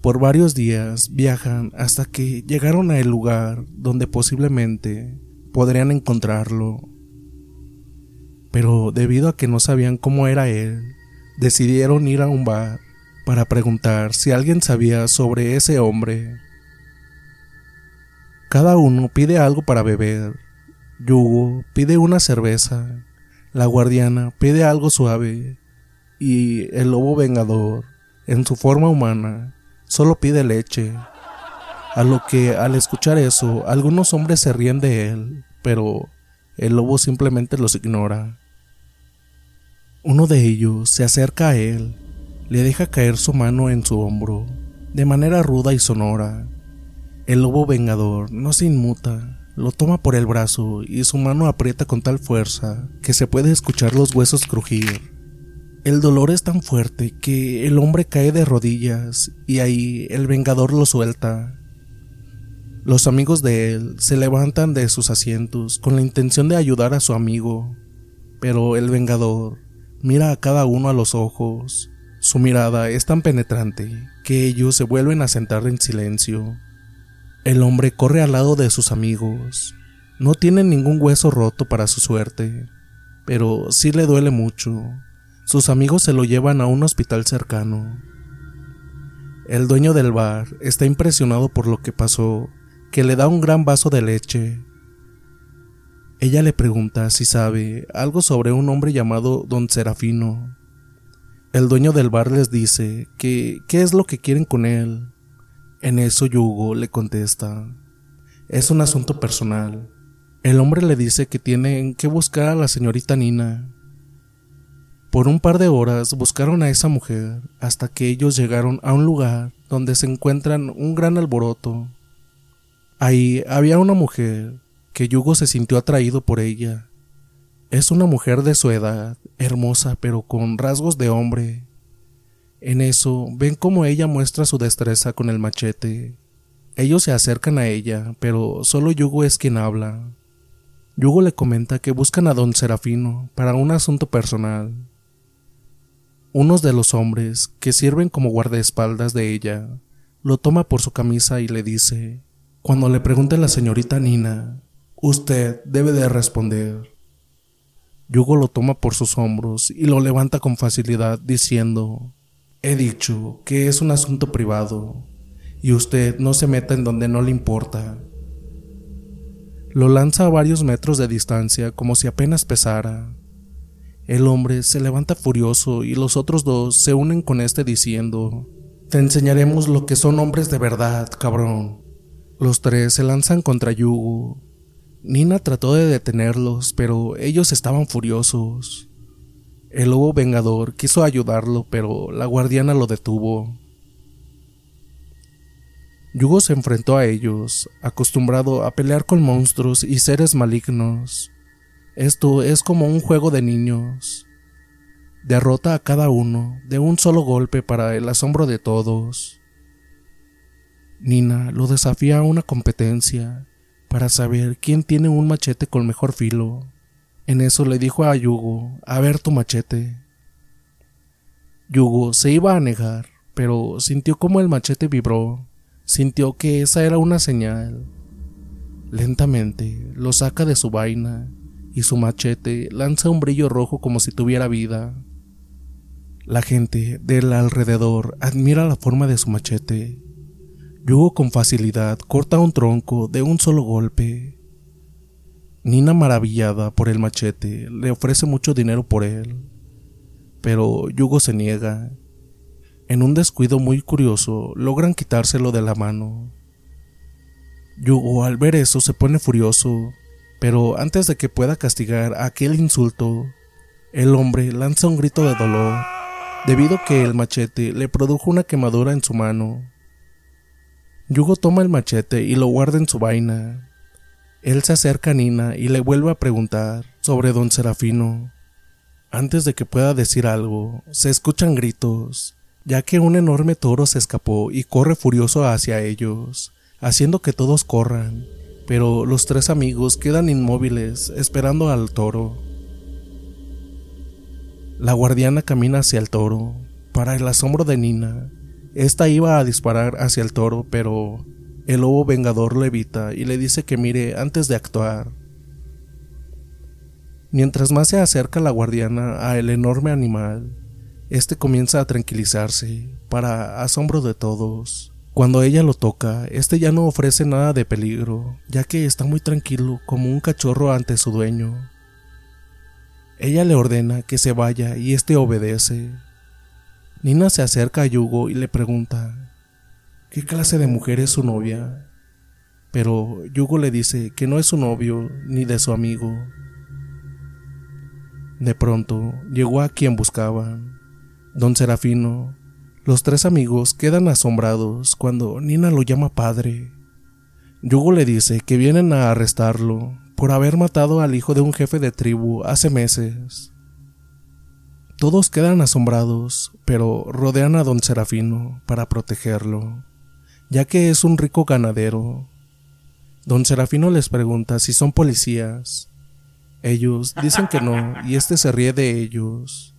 Por varios días viajan hasta que llegaron a el lugar donde posiblemente podrían encontrarlo. Pero debido a que no sabían cómo era él, decidieron ir a un bar para preguntar si alguien sabía sobre ese hombre. Cada uno pide algo para beber Yugo pide una cerveza, la guardiana pide algo suave y el lobo vengador, en su forma humana, solo pide leche. A lo que al escuchar eso, algunos hombres se ríen de él, pero el lobo simplemente los ignora. Uno de ellos se acerca a él, le deja caer su mano en su hombro, de manera ruda y sonora. El lobo vengador no se inmuta, lo toma por el brazo y su mano aprieta con tal fuerza que se puede escuchar los huesos crujir. El dolor es tan fuerte que el hombre cae de rodillas y ahí el vengador lo suelta. Los amigos de él se levantan de sus asientos con la intención de ayudar a su amigo, pero el vengador mira a cada uno a los ojos. Su mirada es tan penetrante que ellos se vuelven a sentar en silencio. El hombre corre al lado de sus amigos. No tiene ningún hueso roto para su suerte, pero sí le duele mucho. Sus amigos se lo llevan a un hospital cercano. El dueño del bar está impresionado por lo que pasó, que le da un gran vaso de leche. Ella le pregunta si sabe algo sobre un hombre llamado Don Serafino. El dueño del bar les dice que qué es lo que quieren con él, en eso Yugo le contesta, es un asunto personal. El hombre le dice que tienen que buscar a la señorita Nina. Por un par de horas buscaron a esa mujer hasta que ellos llegaron a un lugar donde se encuentran un gran alboroto. Ahí había una mujer que Yugo se sintió atraído por ella. Es una mujer de su edad, hermosa pero con rasgos de hombre. En eso ven cómo ella muestra su destreza con el machete. Ellos se acercan a ella, pero solo Yugo es quien habla. Yugo le comenta que buscan a don Serafino para un asunto personal. Unos de los hombres que sirven como guardaespaldas de ella lo toma por su camisa y le dice, cuando le pregunte la señorita Nina, usted debe de responder. Yugo lo toma por sus hombros y lo levanta con facilidad diciendo, he dicho que es un asunto privado y usted no se meta en donde no le importa. Lo lanza a varios metros de distancia como si apenas pesara. El hombre se levanta furioso y los otros dos se unen con este diciendo, Te enseñaremos lo que son hombres de verdad, cabrón. Los tres se lanzan contra Yugo. Nina trató de detenerlos, pero ellos estaban furiosos. El lobo vengador quiso ayudarlo, pero la guardiana lo detuvo. Yugo se enfrentó a ellos, acostumbrado a pelear con monstruos y seres malignos. Esto es como un juego de niños. Derrota a cada uno de un solo golpe para el asombro de todos. Nina lo desafía a una competencia para saber quién tiene un machete con mejor filo. En eso le dijo a Yugo, a ver tu machete. Yugo se iba a negar, pero sintió como el machete vibró, sintió que esa era una señal. Lentamente lo saca de su vaina y su machete lanza un brillo rojo como si tuviera vida. La gente del alrededor admira la forma de su machete. Yugo con facilidad corta un tronco de un solo golpe. Nina, maravillada por el machete, le ofrece mucho dinero por él. Pero Yugo se niega. En un descuido muy curioso, logran quitárselo de la mano. Yugo al ver eso se pone furioso pero antes de que pueda castigar aquel insulto, el hombre lanza un grito de dolor, debido a que el machete le produjo una quemadura en su mano. Yugo toma el machete y lo guarda en su vaina. Él se acerca a Nina y le vuelve a preguntar sobre don Serafino. Antes de que pueda decir algo, se escuchan gritos, ya que un enorme toro se escapó y corre furioso hacia ellos, haciendo que todos corran pero los tres amigos quedan inmóviles esperando al toro. La guardiana camina hacia el toro. Para el asombro de Nina, esta iba a disparar hacia el toro, pero el lobo vengador lo evita y le dice que mire antes de actuar. Mientras más se acerca la guardiana a el enorme animal, este comienza a tranquilizarse, para asombro de todos. Cuando ella lo toca, este ya no ofrece nada de peligro, ya que está muy tranquilo como un cachorro ante su dueño. Ella le ordena que se vaya y este obedece. Nina se acerca a Yugo y le pregunta, ¿qué clase de mujer es su novia? Pero Yugo le dice que no es su novio ni de su amigo. De pronto llegó a quien buscaban, don Serafino, los tres amigos quedan asombrados cuando Nina lo llama padre. Yugo le dice que vienen a arrestarlo por haber matado al hijo de un jefe de tribu hace meses. Todos quedan asombrados, pero rodean a don Serafino para protegerlo, ya que es un rico ganadero. Don Serafino les pregunta si son policías. Ellos dicen que no, y este se ríe de ellos.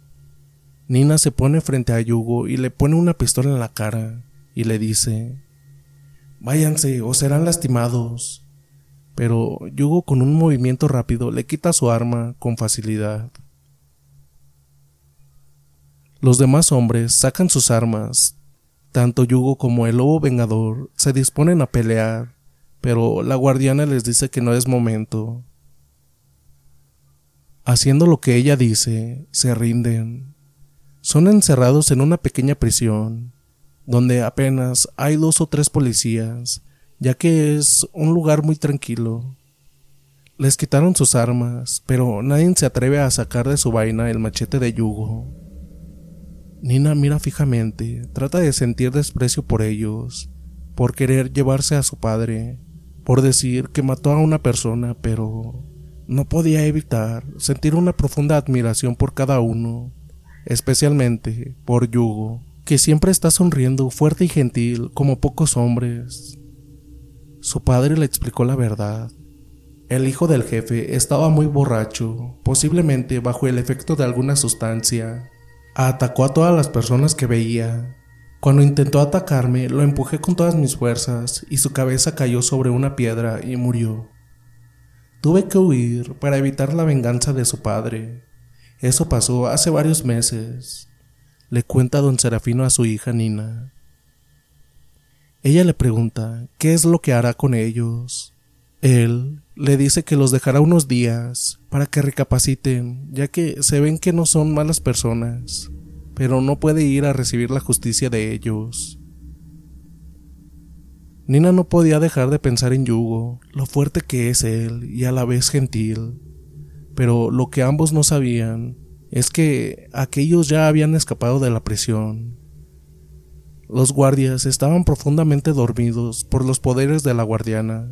Nina se pone frente a Yugo y le pone una pistola en la cara y le dice, Váyanse o serán lastimados. Pero Yugo con un movimiento rápido le quita su arma con facilidad. Los demás hombres sacan sus armas. Tanto Yugo como el lobo vengador se disponen a pelear, pero la guardiana les dice que no es momento. Haciendo lo que ella dice, se rinden son encerrados en una pequeña prisión, donde apenas hay dos o tres policías, ya que es un lugar muy tranquilo. Les quitaron sus armas, pero nadie se atreve a sacar de su vaina el machete de Yugo. Nina mira fijamente, trata de sentir desprecio por ellos, por querer llevarse a su padre, por decir que mató a una persona, pero no podía evitar sentir una profunda admiración por cada uno, especialmente por Yugo, que siempre está sonriendo fuerte y gentil como pocos hombres. Su padre le explicó la verdad. El hijo del jefe estaba muy borracho, posiblemente bajo el efecto de alguna sustancia. Atacó a todas las personas que veía. Cuando intentó atacarme, lo empujé con todas mis fuerzas y su cabeza cayó sobre una piedra y murió. Tuve que huir para evitar la venganza de su padre. Eso pasó hace varios meses. Le cuenta don Serafino a su hija Nina. Ella le pregunta qué es lo que hará con ellos. Él le dice que los dejará unos días para que recapaciten, ya que se ven que no son malas personas, pero no puede ir a recibir la justicia de ellos. Nina no podía dejar de pensar en Yugo, lo fuerte que es él y a la vez gentil, pero lo que ambos no sabían es que aquellos ya habían escapado de la prisión los guardias estaban profundamente dormidos por los poderes de la guardiana,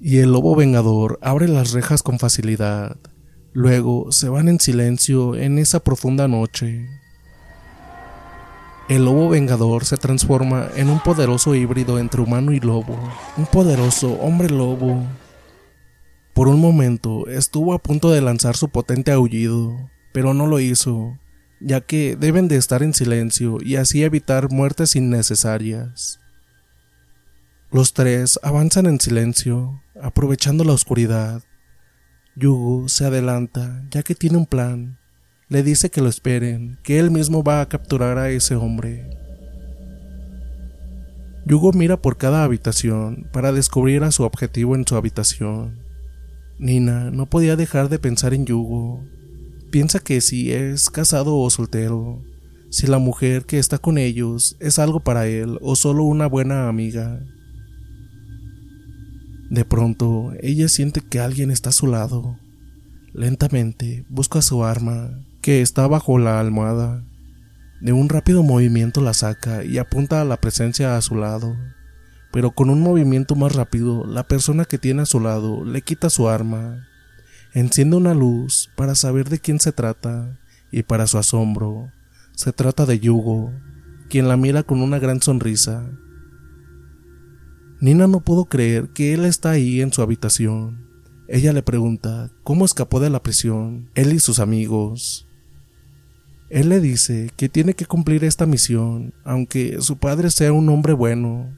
y el lobo vengador abre las rejas con facilidad. Luego se van en silencio en esa profunda noche. El lobo vengador se transforma en un poderoso híbrido entre humano y lobo, un poderoso hombre lobo. Por un momento estuvo a punto de lanzar su potente aullido, pero no lo hizo, ya que deben de estar en silencio y así evitar muertes innecesarias. Los tres avanzan en silencio, aprovechando la oscuridad. Yugo se adelanta, ya que tiene un plan. Le dice que lo esperen, que él mismo va a capturar a ese hombre. Yugo mira por cada habitación para descubrir a su objetivo en su habitación. Nina no podía dejar de pensar en Yugo, piensa que si es casado o soltero, si la mujer que está con ellos es algo para él o solo una buena amiga. De pronto, ella siente que alguien está a su lado. Lentamente busca su arma, que está bajo la almohada. De un rápido movimiento la saca y apunta a la presencia a su lado. Pero con un movimiento más rápido, la persona que tiene a su lado le quita su arma Enciende una luz para saber de quién se trata y para su asombro, se trata de Yugo, quien la mira con una gran sonrisa. Nina no pudo creer que él está ahí en su habitación. Ella le pregunta cómo escapó de la prisión, él y sus amigos. Él le dice que tiene que cumplir esta misión, aunque su padre sea un hombre bueno,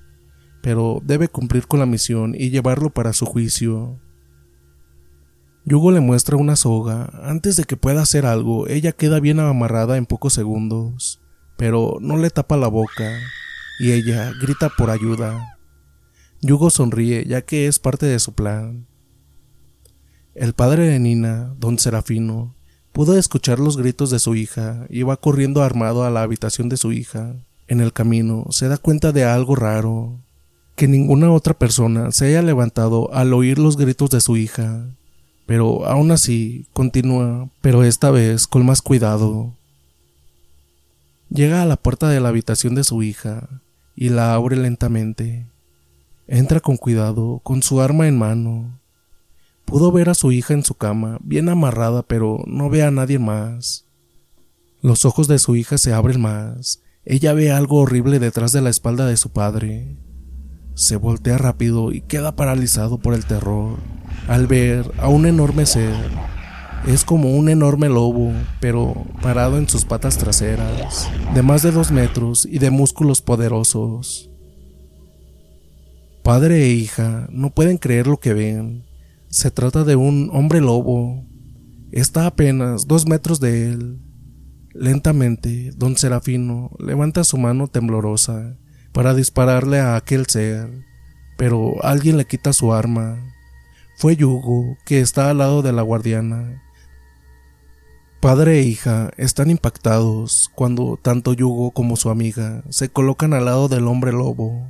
pero debe cumplir con la misión y llevarlo para su juicio. Yugo le muestra una soga. Antes de que pueda hacer algo, ella queda bien amarrada en pocos segundos, pero no le tapa la boca, y ella grita por ayuda. Yugo sonríe ya que es parte de su plan. El padre de Nina, don Serafino, pudo escuchar los gritos de su hija y va corriendo armado a la habitación de su hija. En el camino se da cuenta de algo raro, que ninguna otra persona se haya levantado al oír los gritos de su hija pero aún así continúa, pero esta vez con más cuidado. Llega a la puerta de la habitación de su hija y la abre lentamente. Entra con cuidado, con su arma en mano. Pudo ver a su hija en su cama, bien amarrada, pero no ve a nadie más. Los ojos de su hija se abren más. Ella ve algo horrible detrás de la espalda de su padre. Se voltea rápido y queda paralizado por el terror al ver a un enorme ser. Es como un enorme lobo, pero parado en sus patas traseras, de más de dos metros y de músculos poderosos. Padre e hija no pueden creer lo que ven. Se trata de un hombre lobo. Está apenas dos metros de él. Lentamente, don Serafino levanta su mano temblorosa para dispararle a aquel ser, pero alguien le quita su arma fue Yugo, que está al lado de la guardiana. Padre e hija están impactados cuando tanto Yugo como su amiga se colocan al lado del hombre lobo.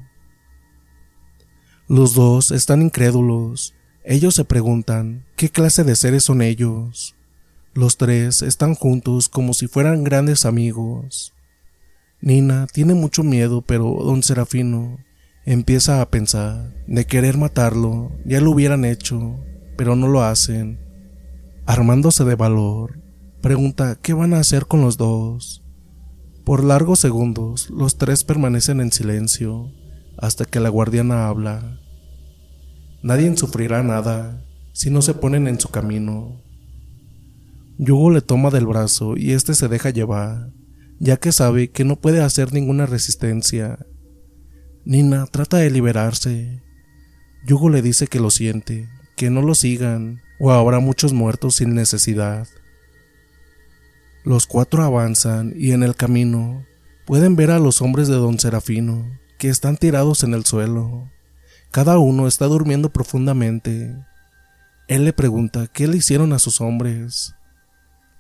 Los dos están incrédulos, Ellos se preguntan qué clase de seres son ellos. Los tres están juntos como si fueran grandes amigos. Nina tiene mucho miedo, pero don Serafino empieza a pensar de querer matarlo. Ya lo hubieran hecho, pero no lo hacen. Armándose de valor, pregunta qué van a hacer con los dos. Por largos segundos, los tres permanecen en silencio hasta que la guardiana habla. Nadie sufrirá nada si no se ponen en su camino. Yugo le toma del brazo y éste se deja llevar, ya que sabe que no puede hacer ninguna resistencia. Nina trata de liberarse. Yugo le dice que lo siente, que no lo sigan, o habrá muchos muertos sin necesidad. Los cuatro avanzan y en el camino pueden ver a los hombres de don Serafino, que están tirados en el suelo. Cada uno está durmiendo profundamente. Él le pregunta qué le hicieron a sus hombres.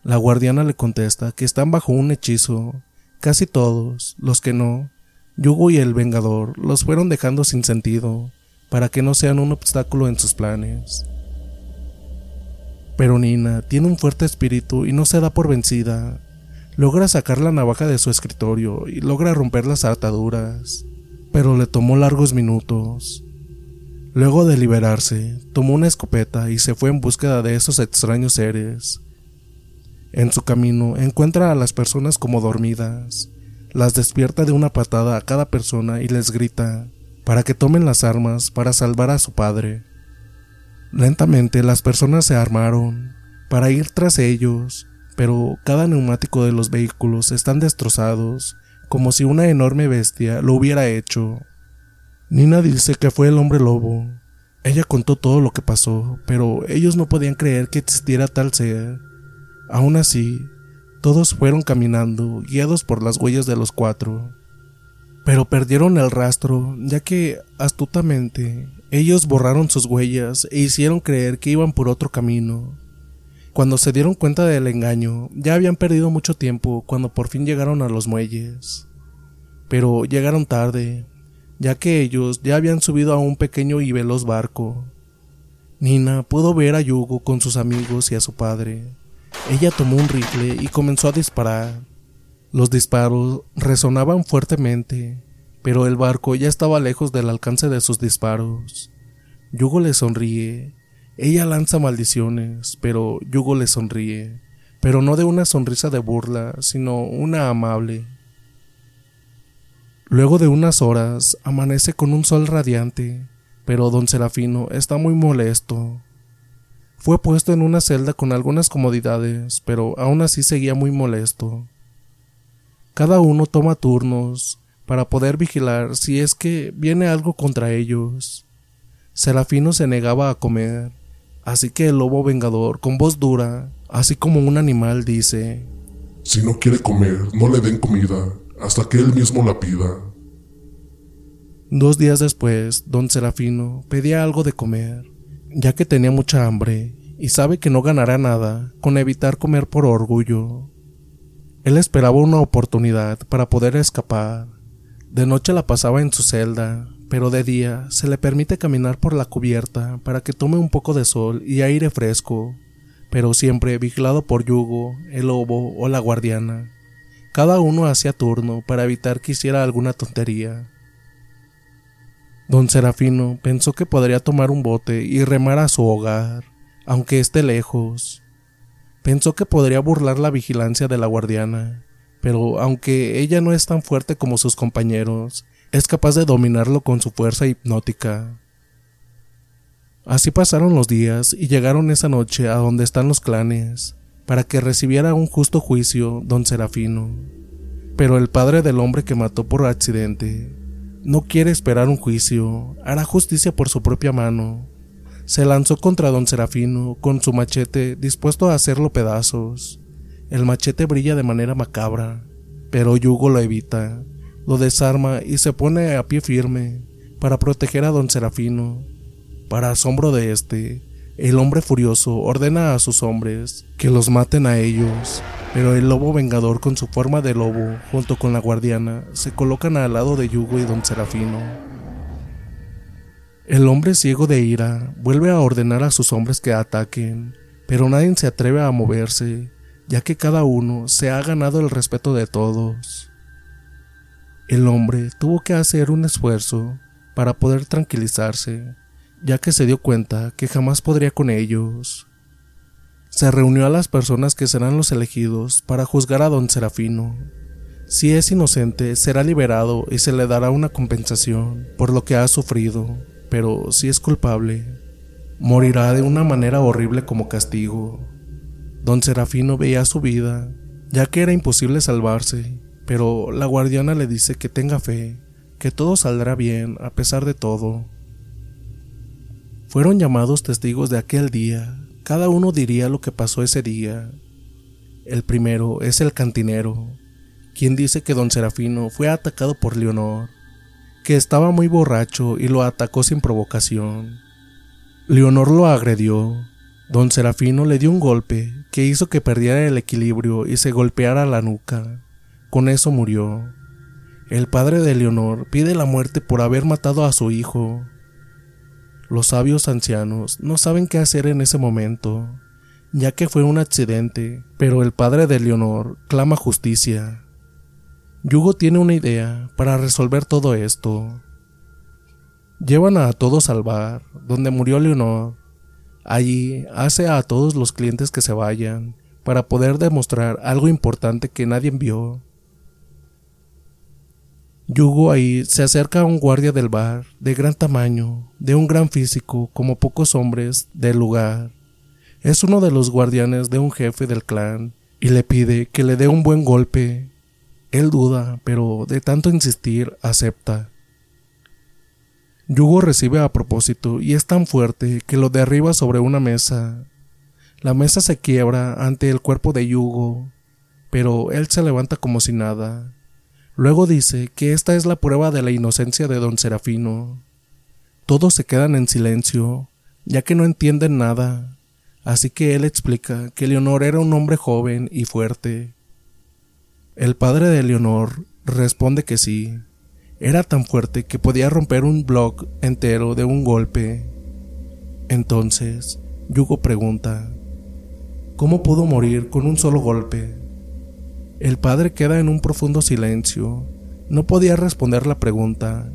La guardiana le contesta que están bajo un hechizo. Casi todos, los que no, Yugo y el Vengador los fueron dejando sin sentido, para que no sean un obstáculo en sus planes. Pero Nina tiene un fuerte espíritu y no se da por vencida. Logra sacar la navaja de su escritorio y logra romper las ataduras, pero le tomó largos minutos. Luego de liberarse, tomó una escopeta y se fue en búsqueda de esos extraños seres. En su camino encuentra a las personas como dormidas, las despierta de una patada a cada persona y les grita para que tomen las armas para salvar a su padre. Lentamente las personas se armaron para ir tras ellos, pero cada neumático de los vehículos están destrozados, como si una enorme bestia lo hubiera hecho. Nina dice que fue el hombre lobo. Ella contó todo lo que pasó, pero ellos no podían creer que existiera tal ser. Aún así, todos fueron caminando, guiados por las huellas de los cuatro. Pero perdieron el rastro, ya que, astutamente, ellos borraron sus huellas e hicieron creer que iban por otro camino. Cuando se dieron cuenta del engaño, ya habían perdido mucho tiempo cuando por fin llegaron a los muelles. Pero llegaron tarde, ya que ellos ya habían subido a un pequeño y veloz barco. Nina pudo ver a Yugo con sus amigos y a su padre. Ella tomó un rifle y comenzó a disparar. Los disparos resonaban fuertemente, pero el barco ya estaba lejos del alcance de sus disparos. Yugo le sonríe. Ella lanza maldiciones, pero Yugo le sonríe, pero no de una sonrisa de burla, sino una amable. Luego de unas horas amanece con un sol radiante, pero don Serafino está muy molesto. Fue puesto en una celda con algunas comodidades, pero aún así seguía muy molesto. Cada uno toma turnos, para poder vigilar si es que viene algo contra ellos. Serafino se negaba a comer, así que el lobo vengador, con voz dura, así como un animal, dice, Si no quiere comer, no le den comida, hasta que él mismo la pida. Dos días después, don Serafino pedía algo de comer, ya que tenía mucha hambre y sabe que no ganará nada con evitar comer por orgullo. Él esperaba una oportunidad para poder escapar, de noche la pasaba en su celda, pero de día se le permite caminar por la cubierta para que tome un poco de sol y aire fresco, pero siempre vigilado por Yugo, el lobo o la guardiana. Cada uno hacía turno para evitar que hiciera alguna tontería. Don Serafino pensó que podría tomar un bote y remar a su hogar, aunque esté lejos. Pensó que podría burlar la vigilancia de la guardiana, pero aunque ella no es tan fuerte como sus compañeros, es capaz de dominarlo con su fuerza hipnótica. Así pasaron los días y llegaron esa noche a donde están los clanes, para que recibiera un justo juicio don Serafino. Pero el padre del hombre que mató por accidente no quiere esperar un juicio, hará justicia por su propia mano. Se lanzó contra don Serafino con su machete dispuesto a hacerlo pedazos. El machete brilla de manera macabra, pero Yugo lo evita, lo desarma y se pone a pie firme para proteger a don Serafino. Para asombro de este, el hombre furioso ordena a sus hombres que los maten a ellos, pero el lobo vengador con su forma de lobo, junto con la guardiana, se colocan al lado de Yugo y don Serafino. El hombre ciego de ira vuelve a ordenar a sus hombres que ataquen, pero nadie se atreve a moverse, ya que cada uno se ha ganado el respeto de todos. El hombre tuvo que hacer un esfuerzo para poder tranquilizarse, ya que se dio cuenta que jamás podría con ellos. Se reunió a las personas que serán los elegidos para juzgar a don Serafino. Si es inocente, será liberado y se le dará una compensación por lo que ha sufrido, pero si es culpable, morirá de una manera horrible como castigo. Don Serafino veía su vida, ya que era imposible salvarse, pero la guardiana le dice que tenga fe, que todo saldrá bien a pesar de todo. Fueron llamados testigos de aquel día, cada uno diría lo que pasó ese día. El primero es el cantinero, quien dice que don Serafino fue atacado por Leonor, que estaba muy borracho y lo atacó sin provocación. Leonor lo agredió. Don Serafino le dio un golpe que hizo que perdiera el equilibrio y se golpeara la nuca. Con eso murió. El padre de Leonor pide la muerte por haber matado a su hijo. Los sabios ancianos no saben qué hacer en ese momento, ya que fue un accidente, pero el padre de Leonor clama justicia. Yugo tiene una idea para resolver todo esto. Llevan a todos al bar, donde murió Leonor. Allí hace a todos los clientes que se vayan, para poder demostrar algo importante que nadie vio. Yugo ahí se acerca a un guardia del bar, de gran tamaño, de un gran físico, como pocos hombres del lugar. Es uno de los guardianes de un jefe del clan, y le pide que le dé un buen golpe él duda, pero de tanto insistir, acepta. Yugo recibe a propósito y es tan fuerte que lo derriba sobre una mesa. La mesa se quiebra ante el cuerpo de Yugo, pero él se levanta como si nada. Luego dice que esta es la prueba de la inocencia de don Serafino. Todos se quedan en silencio, ya que no entienden nada, así que él explica que Leonor era un hombre joven y fuerte, el padre de Leonor responde que sí. Era tan fuerte que podía romper un bloque entero de un golpe. Entonces, Yugo pregunta, ¿cómo pudo morir con un solo golpe? El padre queda en un profundo silencio. No podía responder la pregunta,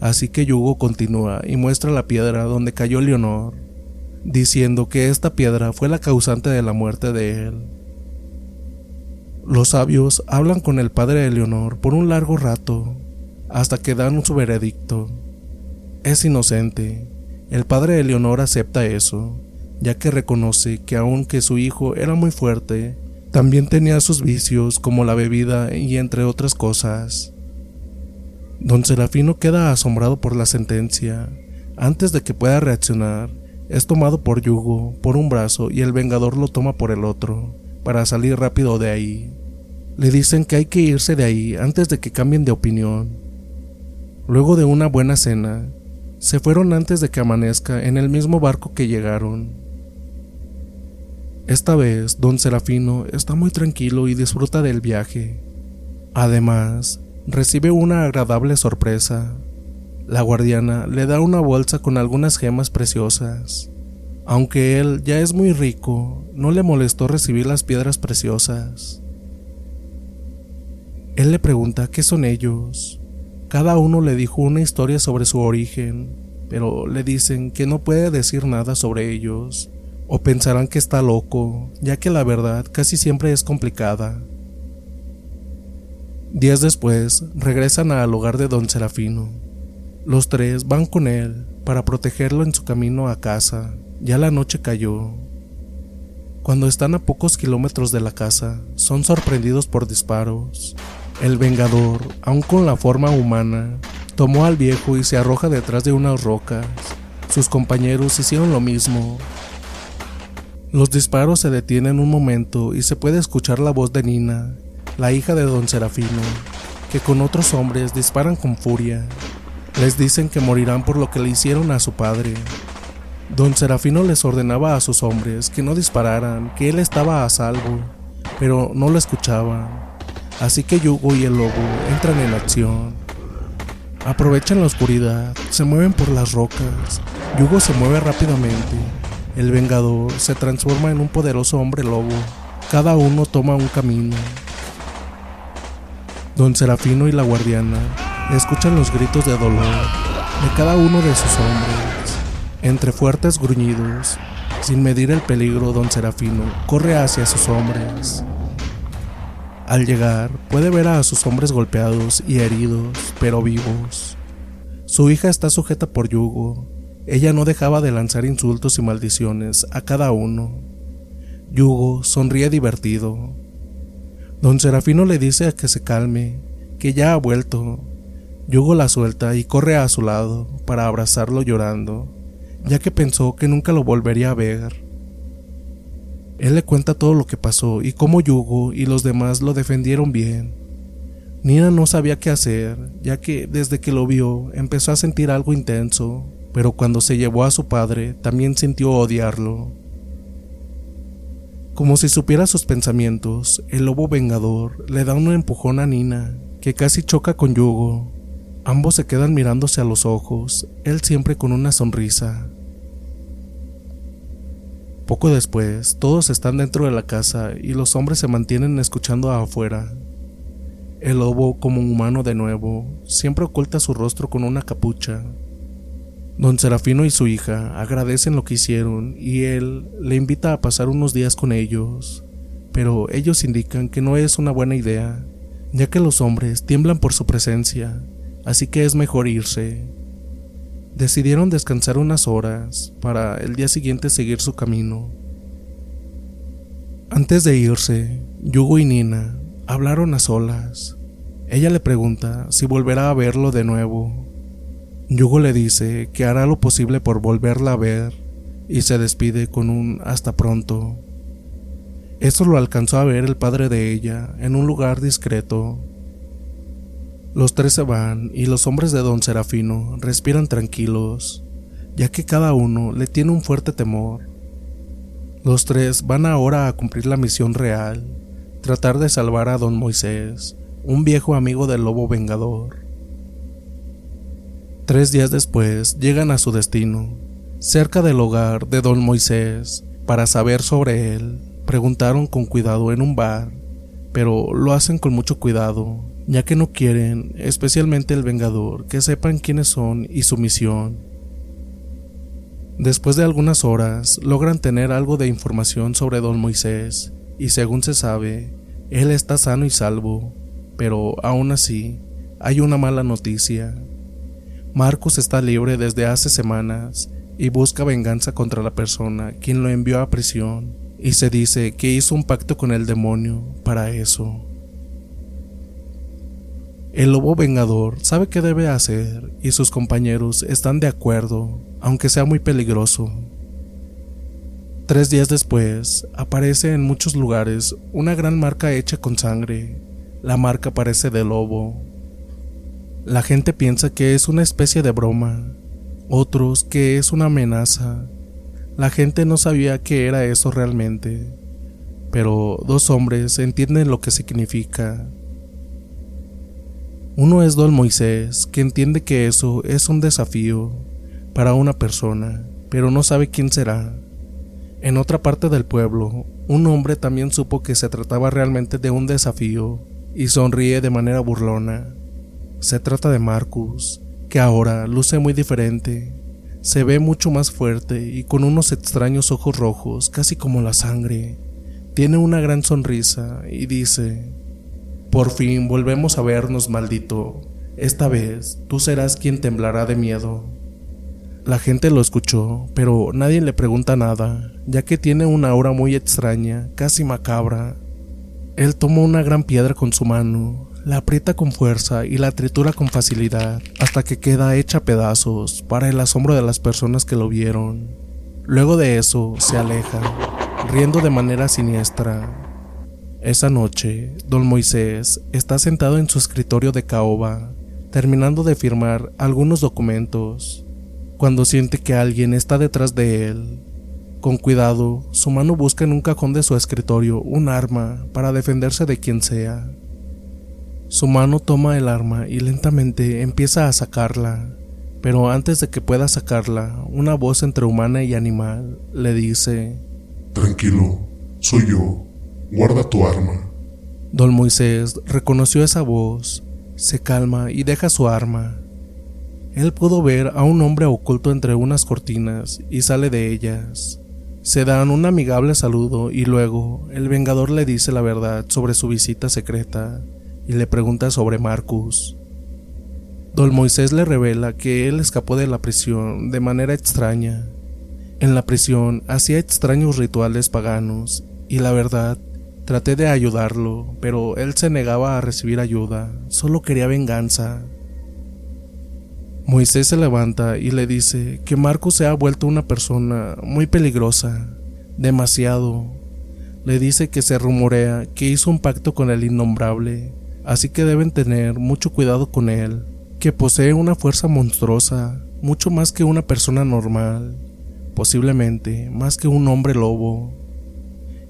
así que Yugo continúa y muestra la piedra donde cayó Leonor, diciendo que esta piedra fue la causante de la muerte de él. Los sabios hablan con el padre de Leonor por un largo rato, hasta que dan su veredicto. Es inocente. El padre de Leonor acepta eso, ya que reconoce que aunque su hijo era muy fuerte, también tenía sus vicios como la bebida y entre otras cosas. Don Serafino queda asombrado por la sentencia. Antes de que pueda reaccionar, es tomado por Yugo por un brazo y el Vengador lo toma por el otro para salir rápido de ahí. Le dicen que hay que irse de ahí antes de que cambien de opinión. Luego de una buena cena, se fueron antes de que amanezca en el mismo barco que llegaron. Esta vez, don Serafino está muy tranquilo y disfruta del viaje. Además, recibe una agradable sorpresa. La guardiana le da una bolsa con algunas gemas preciosas. Aunque él ya es muy rico, no le molestó recibir las piedras preciosas. Él le pregunta qué son ellos. Cada uno le dijo una historia sobre su origen, pero le dicen que no puede decir nada sobre ellos, o pensarán que está loco, ya que la verdad casi siempre es complicada. Días después, regresan al hogar de don Serafino. Los tres van con él para protegerlo en su camino a casa. Ya la noche cayó. Cuando están a pocos kilómetros de la casa, son sorprendidos por disparos. El Vengador, aun con la forma humana, tomó al viejo y se arroja detrás de unas rocas. Sus compañeros hicieron lo mismo. Los disparos se detienen un momento y se puede escuchar la voz de Nina, la hija de don Serafino, que con otros hombres disparan con furia. Les dicen que morirán por lo que le hicieron a su padre, Don Serafino les ordenaba a sus hombres que no dispararan, que él estaba a salvo, pero no lo escuchaban. Así que Yugo y el lobo entran en acción. aprovechan la oscuridad, se mueven por las rocas. Yugo se mueve rápidamente. El Vengador se transforma en un poderoso hombre lobo. Cada uno toma un camino. Don Serafino y la guardiana escuchan los gritos de dolor de cada uno de sus hombres. Entre fuertes gruñidos, sin medir el peligro, don Serafino corre hacia sus hombres. Al llegar, puede ver a sus hombres golpeados y heridos, pero vivos. Su hija está sujeta por yugo. Ella no dejaba de lanzar insultos y maldiciones a cada uno. Yugo sonríe divertido. Don Serafino le dice a que se calme, que ya ha vuelto. Yugo la suelta y corre a su lado para abrazarlo llorando, ya que pensó que nunca lo volvería a ver. Él le cuenta todo lo que pasó y cómo Yugo y los demás lo defendieron bien. Nina no sabía qué hacer, ya que desde que lo vio empezó a sentir algo intenso, pero cuando se llevó a su padre también sintió odiarlo. Como si supiera sus pensamientos, el lobo vengador le da un empujón a Nina, que casi choca con Yugo. Ambos se quedan mirándose a los ojos, él siempre con una sonrisa. Poco después, todos están dentro de la casa y los hombres se mantienen escuchando afuera. El lobo, como humano de nuevo, siempre oculta su rostro con una capucha, Don Serafino y su hija agradecen lo que hicieron y él le invita a pasar unos días con ellos, pero ellos indican que no es una buena idea, ya que los hombres tiemblan por su presencia, así que es mejor irse. Decidieron descansar unas horas para el día siguiente seguir su camino. Antes de irse, Yugo y Nina hablaron a solas. Ella le pregunta si volverá a verlo de nuevo Yugo le dice que hará lo posible por volverla a ver y se despide con un hasta pronto. Esto lo alcanzó a ver el padre de ella en un lugar discreto. Los tres se van y los hombres de don Serafino respiran tranquilos, ya que cada uno le tiene un fuerte temor. Los tres van ahora a cumplir la misión real, tratar de salvar a don Moisés, un viejo amigo del lobo vengador. Tres días después llegan a su destino, cerca del hogar de don Moisés, para saber sobre él. Preguntaron con cuidado en un bar, pero lo hacen con mucho cuidado, ya que no quieren, especialmente el Vengador, que sepan quiénes son y su misión. Después de algunas horas, logran tener algo de información sobre don Moisés, y según se sabe, él está sano y salvo, pero aún así, hay una mala noticia. Marcus está libre desde hace semanas y busca venganza contra la persona quien lo envió a prisión y se dice que hizo un pacto con el demonio para eso. El lobo vengador sabe qué debe hacer y sus compañeros están de acuerdo, aunque sea muy peligroso. Tres días después, aparece en muchos lugares una gran marca hecha con sangre. La marca parece de lobo, la gente piensa que es una especie de broma, otros que es una amenaza. La gente no sabía qué era eso realmente, pero dos hombres entienden lo que significa. Uno es Don Moisés, que entiende que eso es un desafío para una persona, pero no sabe quién será. En otra parte del pueblo, un hombre también supo que se trataba realmente de un desafío y sonríe de manera burlona. Se trata de Marcus, que ahora luce muy diferente. Se ve mucho más fuerte y con unos extraños ojos rojos, casi como la sangre. Tiene una gran sonrisa y dice, Por fin volvemos a vernos, maldito. Esta vez tú serás quien temblará de miedo. La gente lo escuchó, pero nadie le pregunta nada, ya que tiene una aura muy extraña, casi macabra. Él tomó una gran piedra con su mano, la aprieta con fuerza y la tritura con facilidad hasta que queda hecha pedazos para el asombro de las personas que lo vieron. Luego de eso se aleja, riendo de manera siniestra. Esa noche, don Moisés está sentado en su escritorio de caoba, terminando de firmar algunos documentos, cuando siente que alguien está detrás de él. Con cuidado, su mano busca en un cajón de su escritorio un arma para defenderse de quien sea. Su mano toma el arma y lentamente empieza a sacarla, pero antes de que pueda sacarla, una voz entre humana y animal le dice, Tranquilo, soy yo, guarda tu arma. Don Moisés reconoció esa voz, se calma y deja su arma. Él pudo ver a un hombre oculto entre unas cortinas y sale de ellas. Se dan un amigable saludo y luego el Vengador le dice la verdad sobre su visita secreta y le pregunta sobre Marcus. Don Moisés le revela que él escapó de la prisión de manera extraña. En la prisión hacía extraños rituales paganos y la verdad traté de ayudarlo, pero él se negaba a recibir ayuda, solo quería venganza. Moisés se levanta y le dice que Marcus se ha vuelto una persona muy peligrosa, demasiado. Le dice que se rumorea que hizo un pacto con el innombrable, así que deben tener mucho cuidado con él, que posee una fuerza monstruosa, mucho más que una persona normal, posiblemente más que un hombre lobo.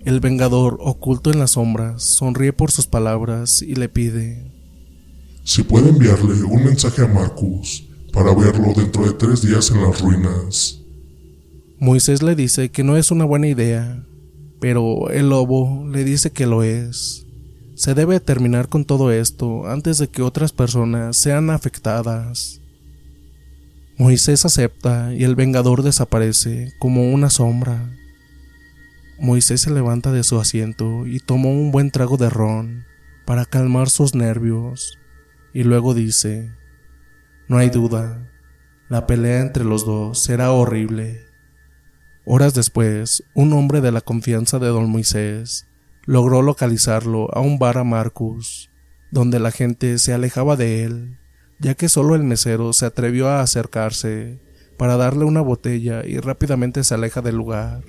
El Vengador, oculto en las sombras, sonríe por sus palabras y le pide, Si puede enviarle un mensaje a Marcus para verlo dentro de tres días en las ruinas. Moisés le dice que no es una buena idea, pero el lobo le dice que lo es. Se debe terminar con todo esto antes de que otras personas sean afectadas. Moisés acepta y el Vengador desaparece como una sombra. Moisés se levanta de su asiento y toma un buen trago de ron para calmar sus nervios y luego dice, no hay duda, la pelea entre los dos será horrible. Horas después, un hombre de la confianza de don Moisés logró localizarlo a un bar a Marcus, donde la gente se alejaba de él, ya que solo el mesero se atrevió a acercarse para darle una botella y rápidamente se aleja del lugar.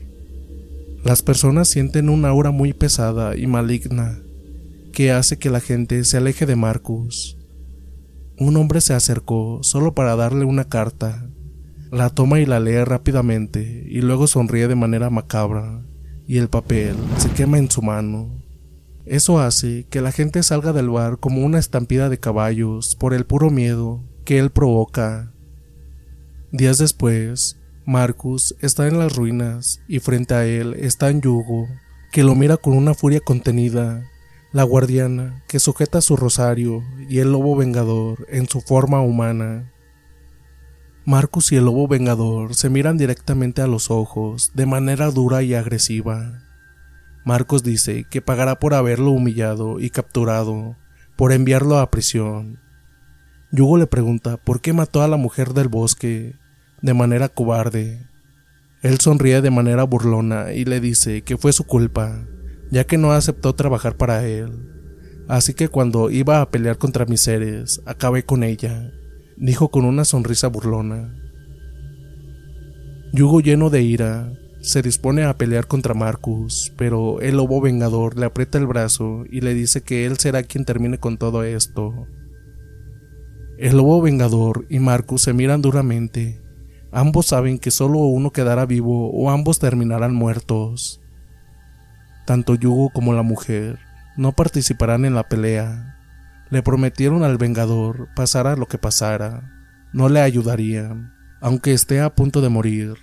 Las personas sienten una aura muy pesada y maligna que hace que la gente se aleje de Marcus. Un hombre se acercó solo para darle una carta. La toma y la lee rápidamente y luego sonríe de manera macabra y el papel se quema en su mano. Eso hace que la gente salga del bar como una estampida de caballos por el puro miedo que él provoca. Días después, Marcus está en las ruinas y frente a él está Yugo, que lo mira con una furia contenida la guardiana que sujeta su rosario y el lobo vengador en su forma humana. Marcus y el lobo vengador se miran directamente a los ojos de manera dura y agresiva. Marcos dice que pagará por haberlo humillado y capturado, por enviarlo a prisión. Yugo le pregunta por qué mató a la mujer del bosque de manera cobarde. Él sonríe de manera burlona y le dice que fue su culpa, ya que no aceptó trabajar para él. Así que cuando iba a pelear contra mis seres, acabé con ella, dijo con una sonrisa burlona. Yugo lleno de ira, se dispone a pelear contra Marcus, pero el lobo vengador le aprieta el brazo y le dice que él será quien termine con todo esto. El lobo vengador y Marcus se miran duramente. Ambos saben que solo uno quedará vivo o ambos terminarán muertos. Tanto Yugo como la mujer no participarán en la pelea. Le prometieron al Vengador, pasara lo que pasara, no le ayudarían, aunque esté a punto de morir.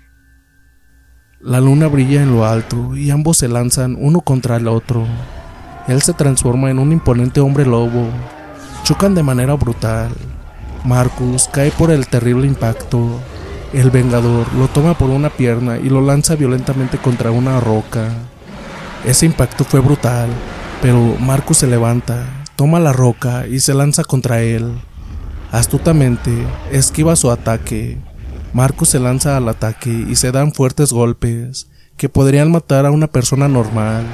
La luna brilla en lo alto y ambos se lanzan uno contra el otro. Él se transforma en un imponente hombre lobo. Chocan de manera brutal. Marcus cae por el terrible impacto. El Vengador lo toma por una pierna y lo lanza violentamente contra una roca. Ese impacto fue brutal, pero Marcus se levanta, toma la roca y se lanza contra él. Astutamente, esquiva su ataque. Marcus se lanza al ataque y se dan fuertes golpes que podrían matar a una persona normal.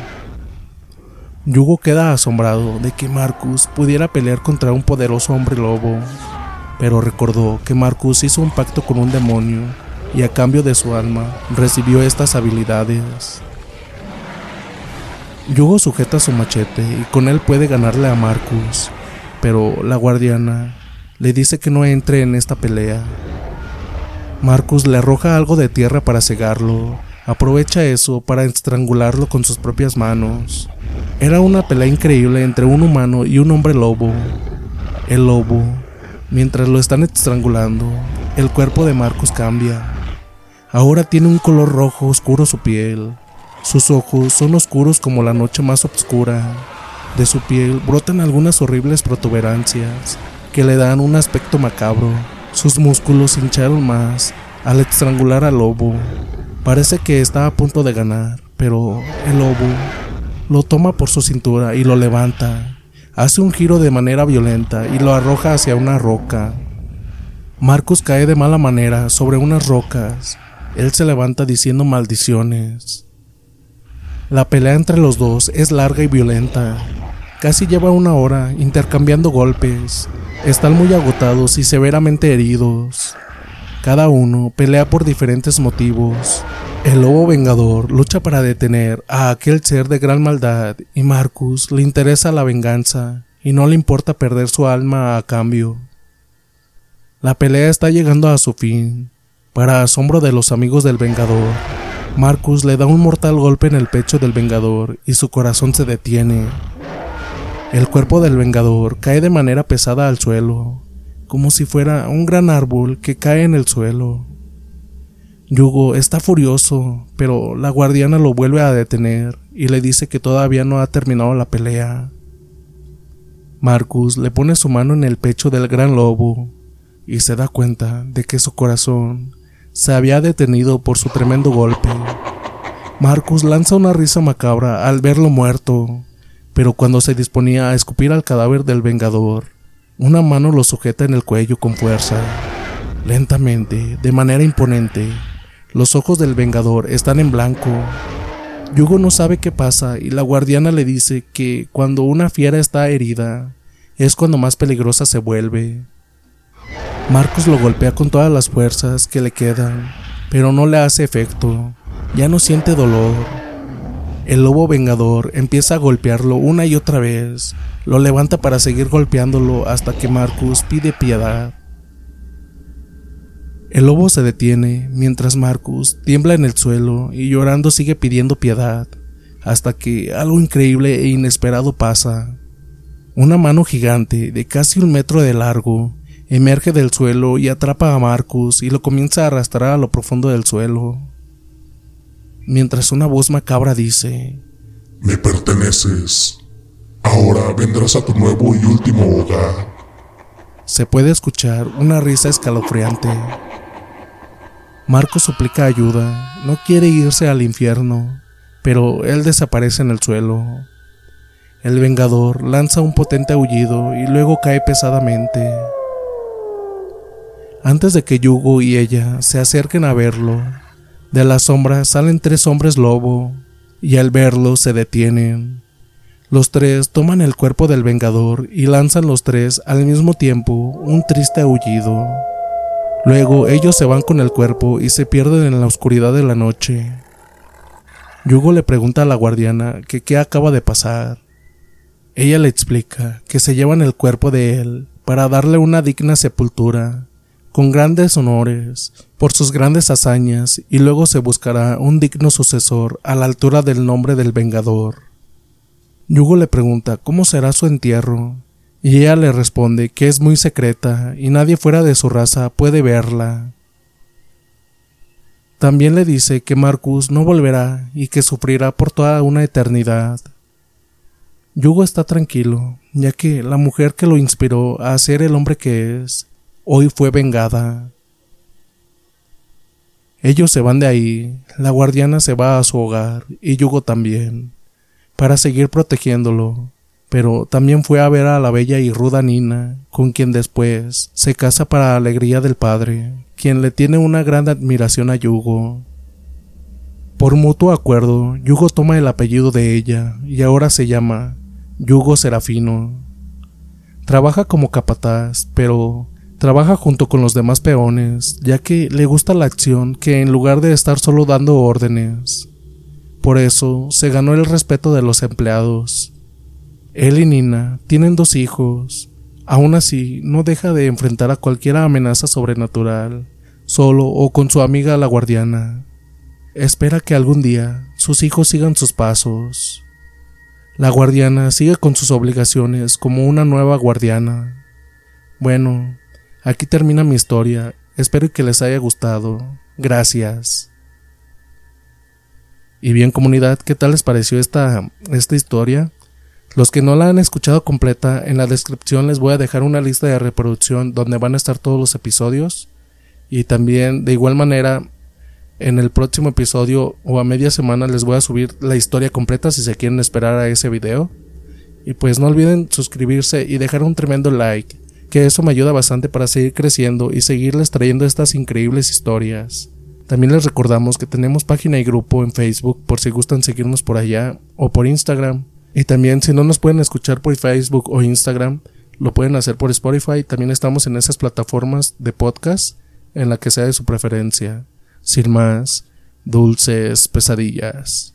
Yugo queda asombrado de que Marcus pudiera pelear contra un poderoso hombre lobo, pero recordó que Marcus hizo un pacto con un demonio y a cambio de su alma recibió estas habilidades. Yugo sujeta su machete y con él puede ganarle a Marcus, pero la guardiana le dice que no entre en esta pelea. Marcus le arroja algo de tierra para cegarlo, aprovecha eso para estrangularlo con sus propias manos. Era una pelea increíble entre un humano y un hombre lobo. El lobo, mientras lo están estrangulando, el cuerpo de Marcus cambia. Ahora tiene un color rojo oscuro su piel. Sus ojos son oscuros como la noche más oscura. De su piel brotan algunas horribles protuberancias que le dan un aspecto macabro. Sus músculos hincharon más al estrangular al lobo. Parece que está a punto de ganar, pero el lobo lo toma por su cintura y lo levanta. Hace un giro de manera violenta y lo arroja hacia una roca. Marcus cae de mala manera sobre unas rocas. Él se levanta diciendo maldiciones. La pelea entre los dos es larga y violenta. Casi lleva una hora intercambiando golpes. Están muy agotados y severamente heridos. Cada uno pelea por diferentes motivos. El lobo vengador lucha para detener a aquel ser de gran maldad y Marcus le interesa la venganza y no le importa perder su alma a cambio. La pelea está llegando a su fin. Para asombro de los amigos del vengador, Marcus le da un mortal golpe en el pecho del Vengador y su corazón se detiene. El cuerpo del Vengador cae de manera pesada al suelo, como si fuera un gran árbol que cae en el suelo. Yugo está furioso, pero la guardiana lo vuelve a detener y le dice que todavía no ha terminado la pelea. Marcus le pone su mano en el pecho del gran lobo y se da cuenta de que su corazón se había detenido por su tremendo golpe. Marcus lanza una risa macabra al verlo muerto, pero cuando se disponía a escupir al cadáver del Vengador, una mano lo sujeta en el cuello con fuerza. Lentamente, de manera imponente, los ojos del Vengador están en blanco. Yugo no sabe qué pasa y la guardiana le dice que cuando una fiera está herida, es cuando más peligrosa se vuelve. Marcos lo golpea con todas las fuerzas que le quedan, pero no le hace efecto. Ya no siente dolor. El lobo vengador empieza a golpearlo una y otra vez. Lo levanta para seguir golpeándolo hasta que Marcus pide piedad. El lobo se detiene mientras Marcus tiembla en el suelo y llorando sigue pidiendo piedad, hasta que algo increíble e inesperado pasa. Una mano gigante de casi un metro de largo emerge del suelo y atrapa a Marcus y lo comienza a arrastrar a lo profundo del suelo. Mientras una voz macabra dice, Me perteneces. Ahora vendrás a tu nuevo y último hogar. Se puede escuchar una risa escalofriante. Marcus suplica ayuda, no quiere irse al infierno, pero él desaparece en el suelo. El Vengador lanza un potente aullido y luego cae pesadamente. Antes de que Yugo y ella se acerquen a verlo, de la sombra salen tres hombres lobo, y al verlo se detienen. Los tres toman el cuerpo del Vengador y lanzan los tres al mismo tiempo un triste aullido. Luego ellos se van con el cuerpo y se pierden en la oscuridad de la noche. Yugo le pregunta a la guardiana que qué acaba de pasar. Ella le explica que se llevan el cuerpo de él para darle una digna sepultura con grandes honores por sus grandes hazañas y luego se buscará un digno sucesor a la altura del nombre del Vengador. Yugo le pregunta cómo será su entierro y ella le responde que es muy secreta y nadie fuera de su raza puede verla. También le dice que Marcus no volverá y que sufrirá por toda una eternidad. Yugo está tranquilo, ya que la mujer que lo inspiró a ser el hombre que es hoy fue vengada. Ellos se van de ahí, la guardiana se va a su hogar y Yugo también, para seguir protegiéndolo, pero también fue a ver a la bella y ruda Nina, con quien después se casa para alegría del padre, quien le tiene una gran admiración a Yugo. Por mutuo acuerdo, Yugo toma el apellido de ella y ahora se llama Yugo Serafino. Trabaja como capataz, pero Trabaja junto con los demás peones, ya que le gusta la acción que en lugar de estar solo dando órdenes. Por eso se ganó el respeto de los empleados. Él y Nina tienen dos hijos. Aún así, no deja de enfrentar a cualquier amenaza sobrenatural, solo o con su amiga la guardiana. espera que algún día sus hijos sigan sus pasos. La guardiana sigue con sus obligaciones como una nueva guardiana. Bueno, aquí termina mi historia. Espero que les haya gustado. Gracias. Y bien comunidad, ¿qué tal les pareció esta, esta historia? Los que no la han escuchado completa, en la descripción les voy a dejar una lista de reproducción donde van a estar todos los episodios. Y también, de igual manera, en el próximo episodio o a media semana les voy a subir la historia completa si se quieren esperar a ese video. Y pues no olviden suscribirse y dejar un tremendo like, que eso me ayuda bastante para seguir creciendo y seguirles trayendo estas increíbles historias. También les recordamos que tenemos página y grupo en Facebook por si gustan seguirnos por allá o por Instagram. Y también si no nos pueden escuchar por Facebook o Instagram, lo pueden hacer por Spotify. También estamos en esas plataformas de podcast en la que sea de su preferencia. Sin más, dulces pesadillas.